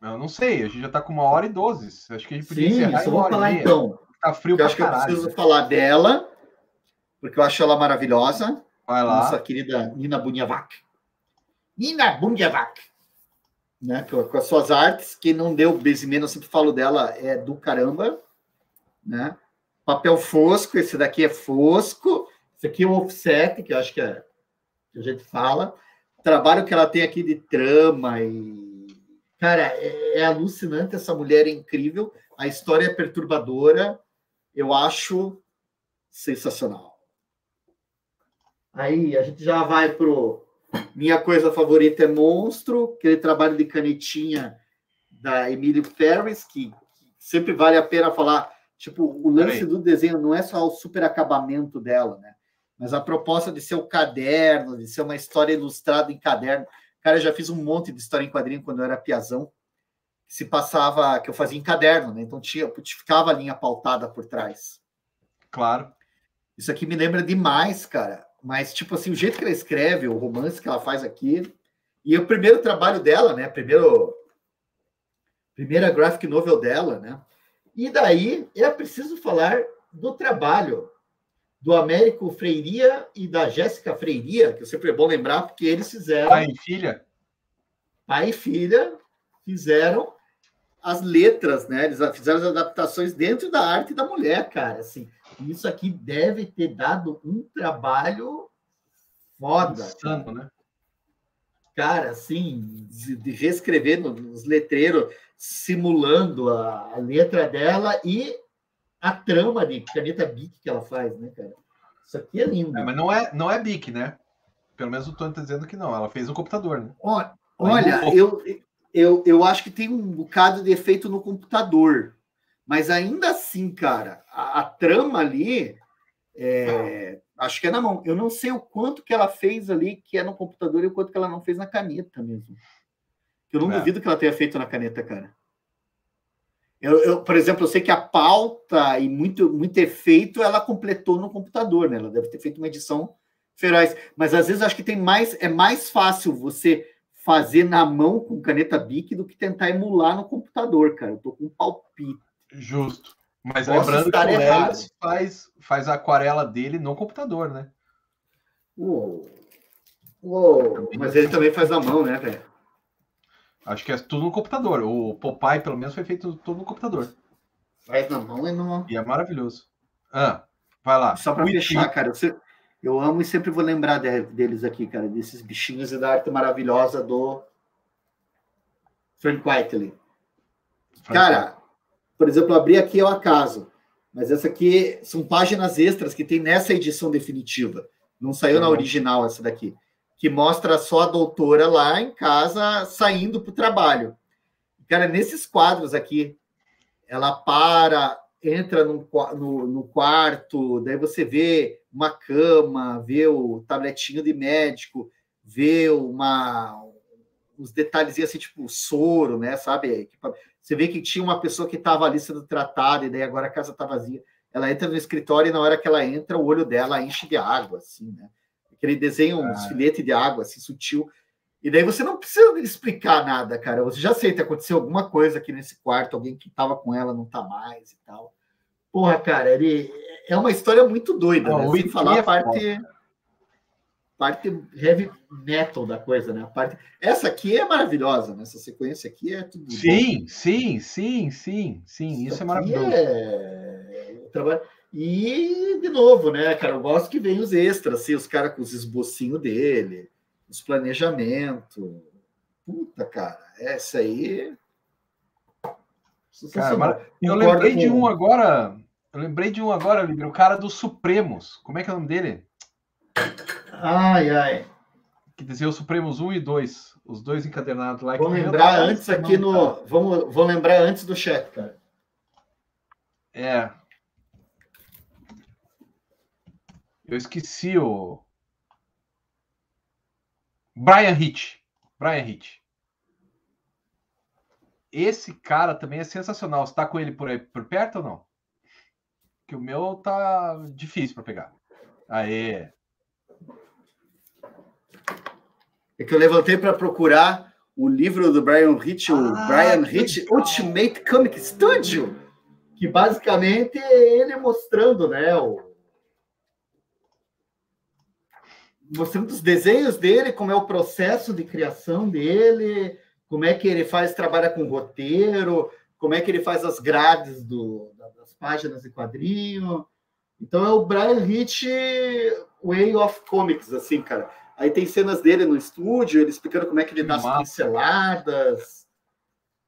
Eu não sei, a gente já tá com uma hora e doze. Acho que a gente podia Sim, encerrar vou falar então. Tá frio pra acho caralho. que eu preciso falar dela, porque eu acho ela maravilhosa. Vai lá. Nossa querida Nina Bunhavac. Nina Bunhavac. Né, com as suas artes, que não deu Bezimeno, eu sempre falo dela, é do caramba, né? Papel fosco, esse daqui é fosco. Esse aqui é um offset, que eu acho que, é, que a gente fala. O trabalho que ela tem aqui de trama e. Cara, é, é alucinante. Essa mulher é incrível. A história é perturbadora. Eu acho sensacional. Aí a gente já vai pro. Minha coisa favorita é Monstro, aquele trabalho de canetinha da Emily Ferris, que, sempre vale a pena falar Tipo, o lance do desenho não é só o super acabamento dela, né? Mas a proposta de ser o caderno, de ser uma história ilustrada em caderno. Cara, eu já fiz um monte de história em quadrinho quando eu era piazão, que se passava, que eu fazia em caderno, né? Então tinha, ficava a linha pautada por trás. Claro. Isso aqui me lembra demais, cara. Mas, tipo assim, o jeito que ela escreve, o romance que ela faz aqui. E o primeiro trabalho dela, né? Primeiro. Primeira graphic novel dela, né? E daí é preciso falar do trabalho do Américo Freiria e da Jéssica Freiria, que sempre é bom lembrar, porque eles fizeram. Pai e filha. Pai e filha fizeram as letras, né? Eles fizeram as adaptações dentro da arte da mulher, cara. Assim, isso aqui deve ter dado um trabalho foda. Insano, né? Cara, assim, de, reescrever nos letreiros simulando a, a letra dela e a trama de caneta Bic que ela faz, né, cara? Isso aqui é lindo. É, mas não é, não é Bic, né? Pelo menos o Tony tá dizendo que não. Ela fez no computador, né? Olha, olha eu, eu, eu acho que tem um bocado de efeito no computador. Mas ainda assim, cara, a, a trama ali, é, acho que é na mão. Eu não sei o quanto que ela fez ali, que é no computador, e o quanto que ela não fez na caneta mesmo Eu não é. duvido que ela tenha feito na caneta, cara. Eu, eu, por exemplo, eu sei que a pauta e muito, muito efeito ela completou no computador, né? Ela deve ter feito uma edição feroz. Mas às vezes acho que tem mais, é mais fácil você fazer na mão com caneta Bic do que tentar emular no computador, cara. Eu tô com um palpite. Justo. Mas Posso lembrando que o Lelis faz, faz a aquarela dele no computador, né? Uou. Uou. Mas ele também faz na mão, né, velho? Acho que é tudo no computador. O Popeye, pelo menos, foi feito tudo no computador. Faz na mão e não. E é maravilhoso. Ah, vai lá. Só para fechar, cara. Eu, eu amo e sempre vou lembrar deles aqui, cara, desses bichinhos e da arte maravilhosa do Frank Whiteley. Cara, por exemplo, abri aqui é o acaso, mas essa aqui são páginas extras que tem nessa edição definitiva. Não saiu na uhum. original essa daqui, que mostra só a doutora lá em casa saindo para o trabalho. Cara, nesses quadros aqui, ela para, entra no, no, no, quarto, daí você vê uma cama, vê o tabletinho de médico, vê uma uns detalhes assim, tipo soro, né? Sabe? Você vê que tinha uma pessoa que estava ali sendo tratada, e daí agora a casa está vazia. Ela entra no escritório e na hora que ela entra, o olho dela enche de água, assim, né? Aquele desenho, um ah. filete de água, assim, sutil. E daí você não precisa explicar nada, cara. Você já aceita, aconteceu alguma coisa aqui nesse quarto, alguém que estava com ela não está mais e tal. Porra, cara, ele é uma história muito doida, oh, né? Sem falar a parte parte heavy metal da coisa, né? A parte... Essa aqui é maravilhosa, né? Essa sequência aqui é tudo. Sim, bom. sim, sim, sim, sim. Isso, é maravilhoso. É... E, de novo, né, cara? Eu gosto que vem os extras, assim, os caras com os esbocinhos dele, os planejamentos. Puta, cara, essa aí. Cara, eu lembrei com... de um agora. Eu lembrei de um agora, o cara dos Supremos. Como é que é o nome dele? Ai, ai. Que desenhou Supremos 1 e 2. Os dois encadernados lá. Vou lembrar antes aqui no. Vamos, vou lembrar antes do chat, cara. É. Eu esqueci o. Brian Hitch. Brian Hitch. Esse cara também é sensacional. Você tá com ele por aí por perto ou não? Que o meu tá difícil para pegar. Aê. É que eu levantei para procurar o livro do Brian Hitch, o ah, Brian Hitch Ultimate Comic Studio, que basicamente é ele mostrando, né, o... mostrando os desenhos dele, como é o processo de criação dele, como é que ele faz, trabalha com roteiro, como é que ele faz as grades do, das páginas de quadrinho. Então é o Brian Hitch Way of Comics, assim, cara. Aí tem cenas dele no estúdio, ele explicando como é que ele dá as pinceladas.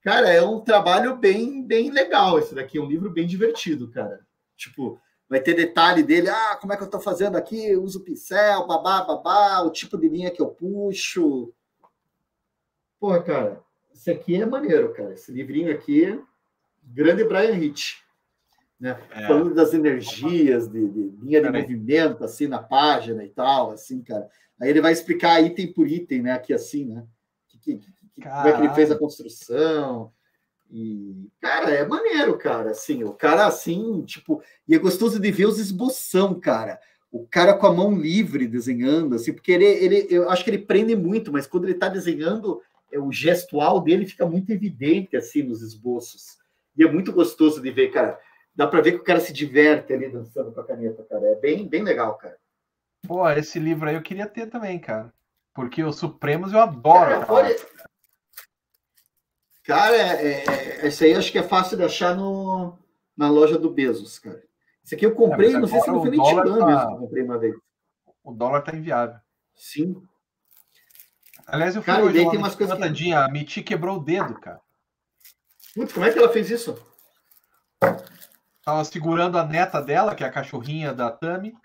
Cara, é um trabalho bem, bem legal esse daqui, é um livro bem divertido, cara. Tipo, vai ter detalhe dele, ah, como é que eu tô fazendo aqui? uso pincel, babá, babá, o tipo de linha que eu puxo. Porra, cara, esse aqui é maneiro, cara. Esse livrinho aqui, grande Brian Hitch. Né? É. Falando das energias, de, de linha de movimento, assim, na página e tal, assim, cara. Aí ele vai explicar item por item, né? Aqui assim, né? Que, que, que, como é que ele fez a construção. E, cara, é maneiro, cara. Assim, o cara, assim, tipo, e é gostoso de ver os esboção, cara. O cara com a mão livre desenhando, assim, porque ele, ele eu acho que ele prende muito, mas quando ele tá desenhando, é, o gestual dele fica muito evidente, assim, nos esboços. E é muito gostoso de ver, cara. Dá para ver que o cara se diverte ali dançando com a caneta, cara. É bem, bem legal, cara. Pô, esse livro aí eu queria ter também, cara. Porque os Supremos eu adoro. Cara, pode... cara é, é, esse aí acho que é fácil de achar no, na loja do Bezos, cara. Esse aqui eu comprei, é, não sei se não foi nem Tibã tá... mesmo, comprei uma vez. O dólar tá inviável. Sim. Aliás, eu fui cara, hoje tem umas coisas que... a Miti quebrou o dedo, cara. Putz, como é que ela fez isso? Tava segurando a neta dela, que é a cachorrinha da Tami,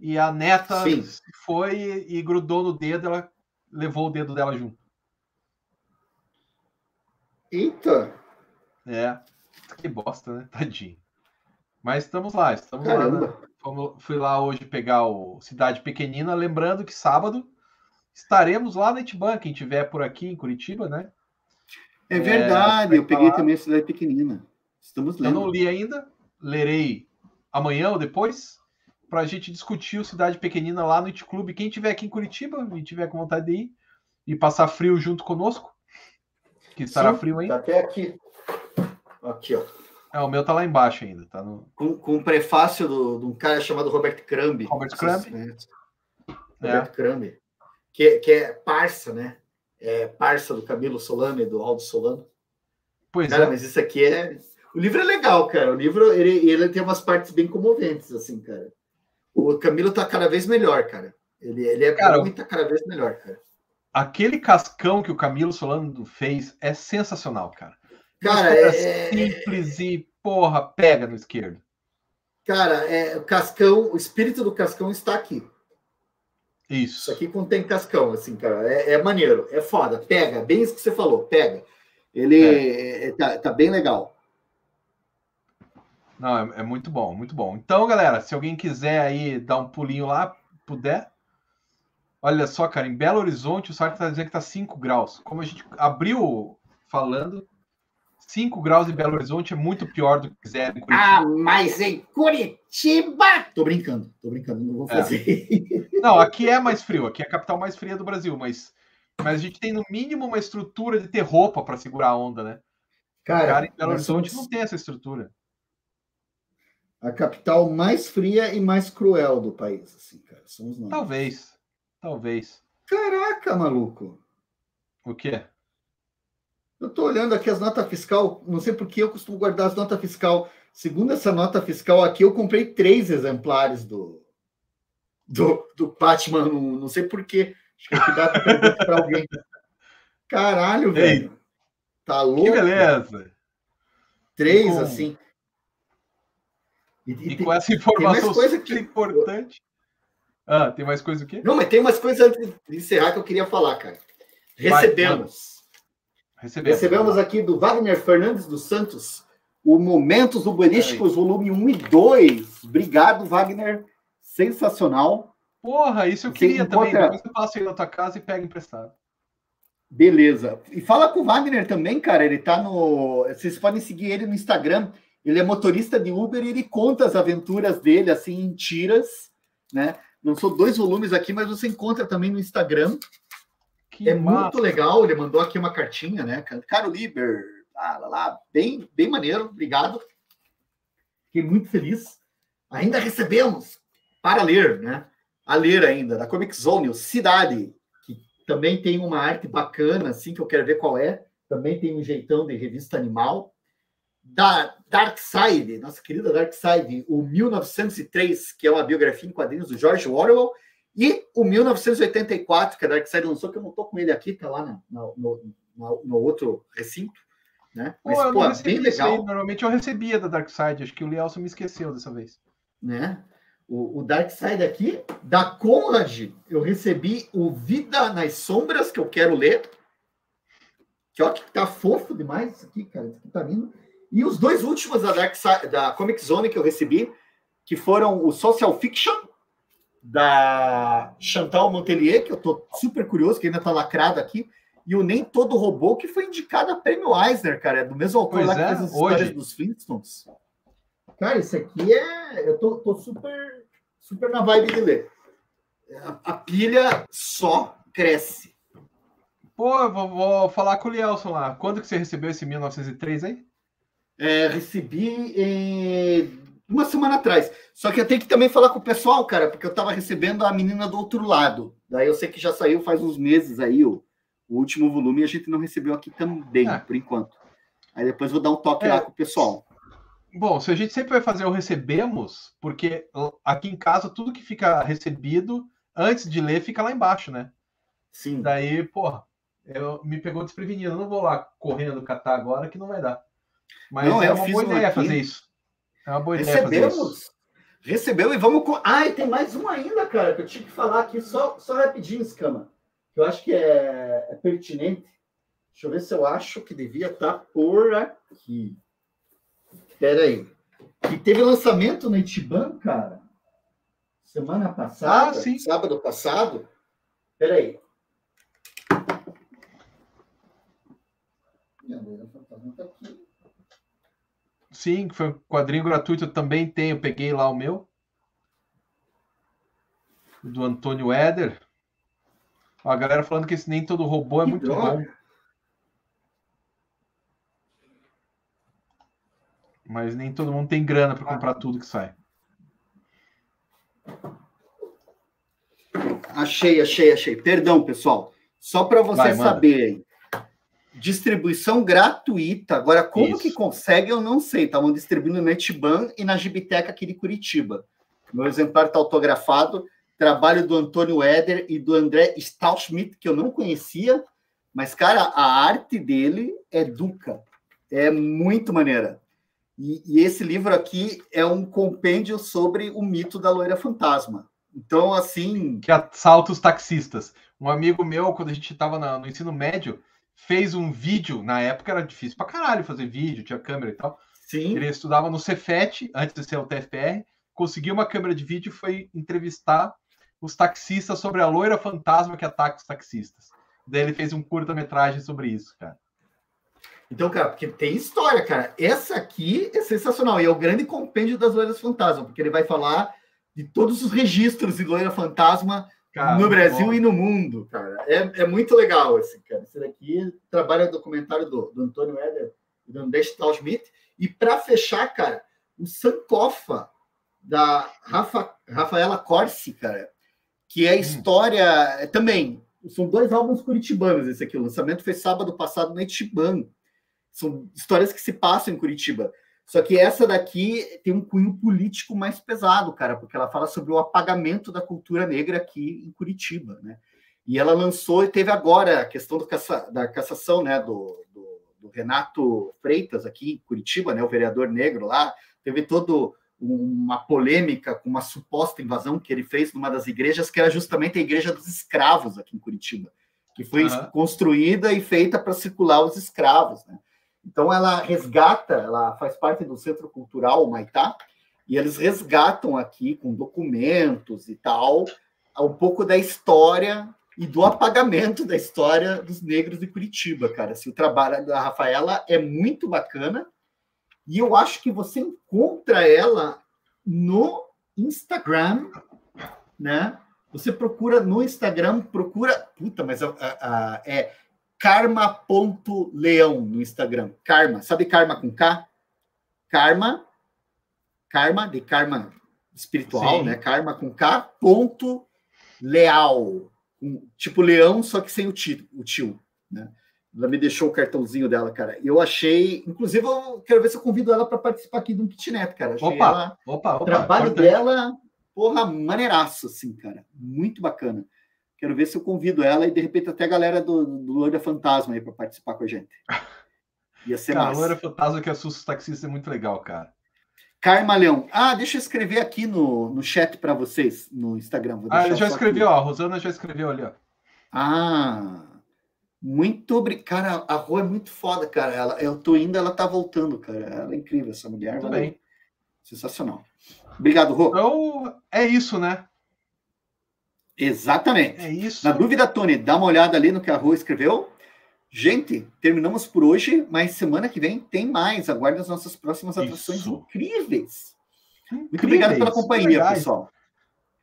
e a neta Sim. foi e grudou no dedo, ela levou o dedo dela junto. Eita! É, que bosta, né? [LAUGHS] Tadinho. Mas estamos lá, estamos Caramba. lá. Né? Fomos, fui lá hoje pegar o Cidade Pequenina, lembrando que sábado estaremos lá na Itiban, quem tiver por aqui em Curitiba, né? É verdade, é, eu peguei também a cidade pequenina. Estamos lendo. Eu não li ainda, lerei amanhã ou depois, para a gente discutir o Cidade Pequenina lá no It Clube. Quem tiver aqui em Curitiba e tiver com vontade de ir e passar frio junto conosco, que estará Sim, frio ainda. Tá até aqui. Aqui, ó. É, o meu tá lá embaixo ainda. Tá no... com, com um prefácio do, de um cara chamado Robert Crumb. Robert Crumb. Robert é. Crumb. Que, que é parça, né? É parça do Camilo Solano e do Aldo Solano. Pois cara, é. mas isso aqui é. O livro é legal, cara. O livro ele, ele tem umas partes bem comoventes, assim, cara. O Camilo tá cada vez melhor, cara. Ele, ele é cara, tá cada vez melhor, cara. Aquele cascão que o Camilo Solano fez é sensacional, cara. Cara, é simples e porra, pega no esquerdo. Cara, é, o cascão, o espírito do cascão está aqui. Isso. Isso aqui contém cascão, assim, cara. É, é maneiro, é foda. Pega, bem isso que você falou, pega. Ele é. É, tá, tá, bem legal. Não, é, é, muito bom, muito bom. Então, galera, se alguém quiser aí dar um pulinho lá, puder. Olha só, cara, em Belo Horizonte o site tá dizendo que tá 5 graus. Como a gente abriu falando, 5 graus em Belo Horizonte é muito pior do que zero em Curitiba. Ah, mas em Curitiba! Tô brincando, tô brincando, não vou é. fazer. É. [LAUGHS] Não, aqui é mais frio, aqui é a capital mais fria do Brasil, mas, mas a gente tem no mínimo uma estrutura de ter roupa para segurar a onda, né? Cara, cara em Belo Horizonte somos... não tem essa estrutura. A capital mais fria e mais cruel do país, assim, cara. Somos nós. Talvez, talvez. Caraca, maluco. O quê? Eu estou olhando aqui as notas fiscal, não sei por que eu costumo guardar as notas fiscal. Segundo essa nota fiscal aqui, eu comprei três exemplares do, do, do Batman, não, não sei por quê. Acho que aqui dá para alguém. Caralho, velho. Tá louco? Que beleza. Três, assim. E, e, e com essa informação super que... importante. Ah, tem mais coisa o quê? Não, mas tem umas coisas antes de encerrar que eu queria falar, cara. Recebemos. Vai, Recebemos. Recebemos aqui do Wagner Fernandes dos Santos o Momentos Urbanísticos, volume 1 e 2. Obrigado, Wagner. Sensacional. Porra, isso eu Você queria encontra... também. Depois eu passo aí na tua casa e pego emprestado. Beleza. E fala com o Wagner também, cara. Ele tá no. Vocês podem seguir ele no Instagram. Ele é motorista de Uber e ele conta as aventuras dele, assim, em tiras, né? Lançou dois volumes aqui, mas você encontra também no Instagram. Que é massa. muito legal. Ele mandou aqui uma cartinha, né? Caro Liber, lá, lá, lá, bem, bem maneiro, obrigado. Fiquei muito feliz. Ainda recebemos para ler, né? A ler ainda, da Comic Zone, Cidade, que também tem uma arte bacana, assim, que eu quero ver qual é. Também tem um jeitão de revista animal. Da Dark Side, nossa querida Dark Side, o 1903, que é uma biografia em quadrinhos do George Orwell, e o 1984, que a Darkseid lançou, que eu não estou com ele aqui, tá lá na, na, no, no, no, outro recinto. Né? Mas, pô, pô bem legal. Aí, normalmente eu recebia da Darkseid, acho que o Lielson me esqueceu dessa vez. Né? O, o Darkseid aqui, da Conrad, eu recebi o Vida nas Sombras, que eu quero ler. Que ó, que tá fofo demais isso aqui, cara. Isso aqui tá lindo. E os dois últimos da Dark Side, da Comic Zone que eu recebi, que foram o Social Fiction da Chantal Montelier, que eu tô super curioso, que ainda tá lacrado aqui, e o Nem Todo Robô, que foi indicado a prêmio Eisner, cara, é do mesmo autor pois lá que é, fez as hoje. histórias dos Flintstones. Cara, isso aqui é. Eu tô, tô super, super na vibe de ler. A, a pilha só cresce. Pô, eu vou, vou, falar com o Lielson lá. Quando que você recebeu esse 1903 aí? É, recebi em uma semana atrás. Só que eu tenho que também falar com o pessoal, cara, porque eu estava recebendo a menina do outro lado. Daí eu sei que já saiu faz uns meses aí o, o último volume e a gente não recebeu aqui também, é. por enquanto. Aí depois vou dar um toque é. lá com o pessoal. Bom, se a gente sempre vai fazer o recebemos, porque aqui em casa tudo que fica recebido antes de ler fica lá embaixo, né? Sim. Daí, porra, eu, me pegou desprevenido. Eu não vou lá correndo catar agora que não vai dar. Mas não, é uma boa ideia aqui. fazer isso. É uma boa ideia. Recebemos. Recebeu e vamos. Com... Ah, e tem mais um ainda, cara, que eu tinha que falar aqui só, só rapidinho, Scama. Que eu acho que é, é pertinente. Deixa eu ver se eu acho que devia estar tá por aqui. Espera aí. Que teve lançamento no Itiban, cara. Semana passada. Ah, sim. Sábado passado. Espera aí. Fantasma tá aqui. Sim, que foi um quadrinho gratuito, eu também tenho, peguei lá o meu. Do Antônio Éder. A galera falando que esse Nem Todo Robô é Que muito droga. bom. Mas nem todo mundo tem grana para comprar tudo que sai. Achei, achei, achei. Perdão, pessoal. Só para vocês Vai, manda. Distribuição gratuita. Agora, como Isso. que consegue, eu não sei. Estavam distribuindo no Etiban e na Gibiteca aqui de Curitiba. Meu exemplar está autografado. Trabalho do Antônio Éder e do André Stahlschmidt, que eu não conhecia. Mas, cara, a arte dele é duca. É muito maneira. E, e esse livro aqui é um compêndio sobre o mito da loira fantasma. Então, assim, Que assalta os taxistas. Um amigo meu, quando a gente estava no ensino médio, fez um vídeo. Na época era difícil pra caralho fazer vídeo, tinha câmera e tal. sim. Ele estudava no Cefet, antes de ser o TFR, conseguiu uma câmera de vídeo e foi entrevistar os taxistas sobre a loira fantasma que ataca os taxistas. Daí ele fez um curta-metragem sobre isso, cara. Então, cara, porque tem história, cara. Essa aqui é sensacional. E é o grande compêndio das loiras fantasma, porque ele vai falar de todos os registros de loira fantasma Cara, no Brasil bom. e no mundo, cara. É, é muito legal esse, cara. Esse daqui trabalha o documentário do, do Antônio Eder e do André Stahlschmidt. E para fechar, cara, o Sankofa, da Rafa, Rafaela Corsi, cara, que é a história é, também. São dois álbuns curitibanos esse aqui. O lançamento foi sábado passado no Itiban. São histórias que se passam em Curitiba. Só que essa daqui tem um cunho político mais pesado, cara, porque ela fala sobre o apagamento da cultura negra aqui em Curitiba, né? E ela lançou e teve agora a questão caça, da cassação, né, do, do, do Renato Freitas aqui em Curitiba, né, o vereador negro lá, teve todo uma polêmica com uma suposta invasão que ele fez numa das igrejas, que era justamente a igreja dos escravos aqui em Curitiba, que foi Aham. construída e feita para circular os escravos, né? Então ela resgata, ela faz parte do Centro Cultural Maitá, e eles resgatam aqui com documentos e tal, um pouco da história e do apagamento da história dos negros de Curitiba, cara. Assim, o trabalho da Rafaela é muito bacana e eu acho que você encontra ela no Instagram, né? Você procura no Instagram, procura. Puta, mas a- a- a- é karma.leão no Instagram. Karma, sabe karma com K? Karma, karma, de karma espiritual, Sim. né? Karma com K, ponto leal. Um- tipo leão, só que sem o tio, o tio, né? Ela me deixou o cartãozinho dela, cara. Eu achei, inclusive, eu quero ver se eu convido ela para participar aqui do um kitnet, cara. Achei Opa, ela- Opa, o opa. trabalho importante. dela, porra, maneiraço, assim, cara. Muito bacana. Quero ver se eu convido ela e, de repente, até a galera do, do Loira Fantasma aí para participar com a gente. Ia ser Cara, massa. loira fantasma que assusta os taxistas é muito legal, cara. Carma Leão. Ah, deixa eu escrever aqui no, no chat para vocês, no Instagram. Ah, já escreveu, ó. A Rosana já escreveu ali, ó. Ah, muito obrigado. Cara, a rua é muito foda, cara. Ela, eu tô indo, ela tá voltando, cara. Ela é incrível, essa mulher. Tudo valeu. bem. Sensacional. Obrigado, Rô. Então, é isso, né? Exatamente. É isso. Na dúvida, Tony, dá uma olhada ali no que a Rô escreveu. Gente, terminamos por hoje, mas semana que vem tem mais. Aguarde as nossas próximas atrações Isso. incríveis. Muito Incríveis, obrigado pela muito companhia, pessoal.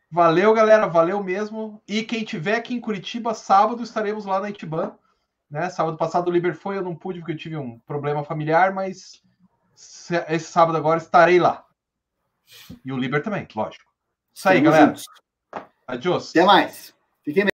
Valeu, galera. Valeu mesmo. E quem tiver aqui em Curitiba, sábado estaremos lá na Itiban. Né? Sábado passado o Liber foi, eu não pude porque eu tive um problema familiar, mas se- esse sábado agora estarei lá. E o Liber também, lógico. Isso aí, Tamo galera. juntos. Adiós. Até mais. Fiquem bem.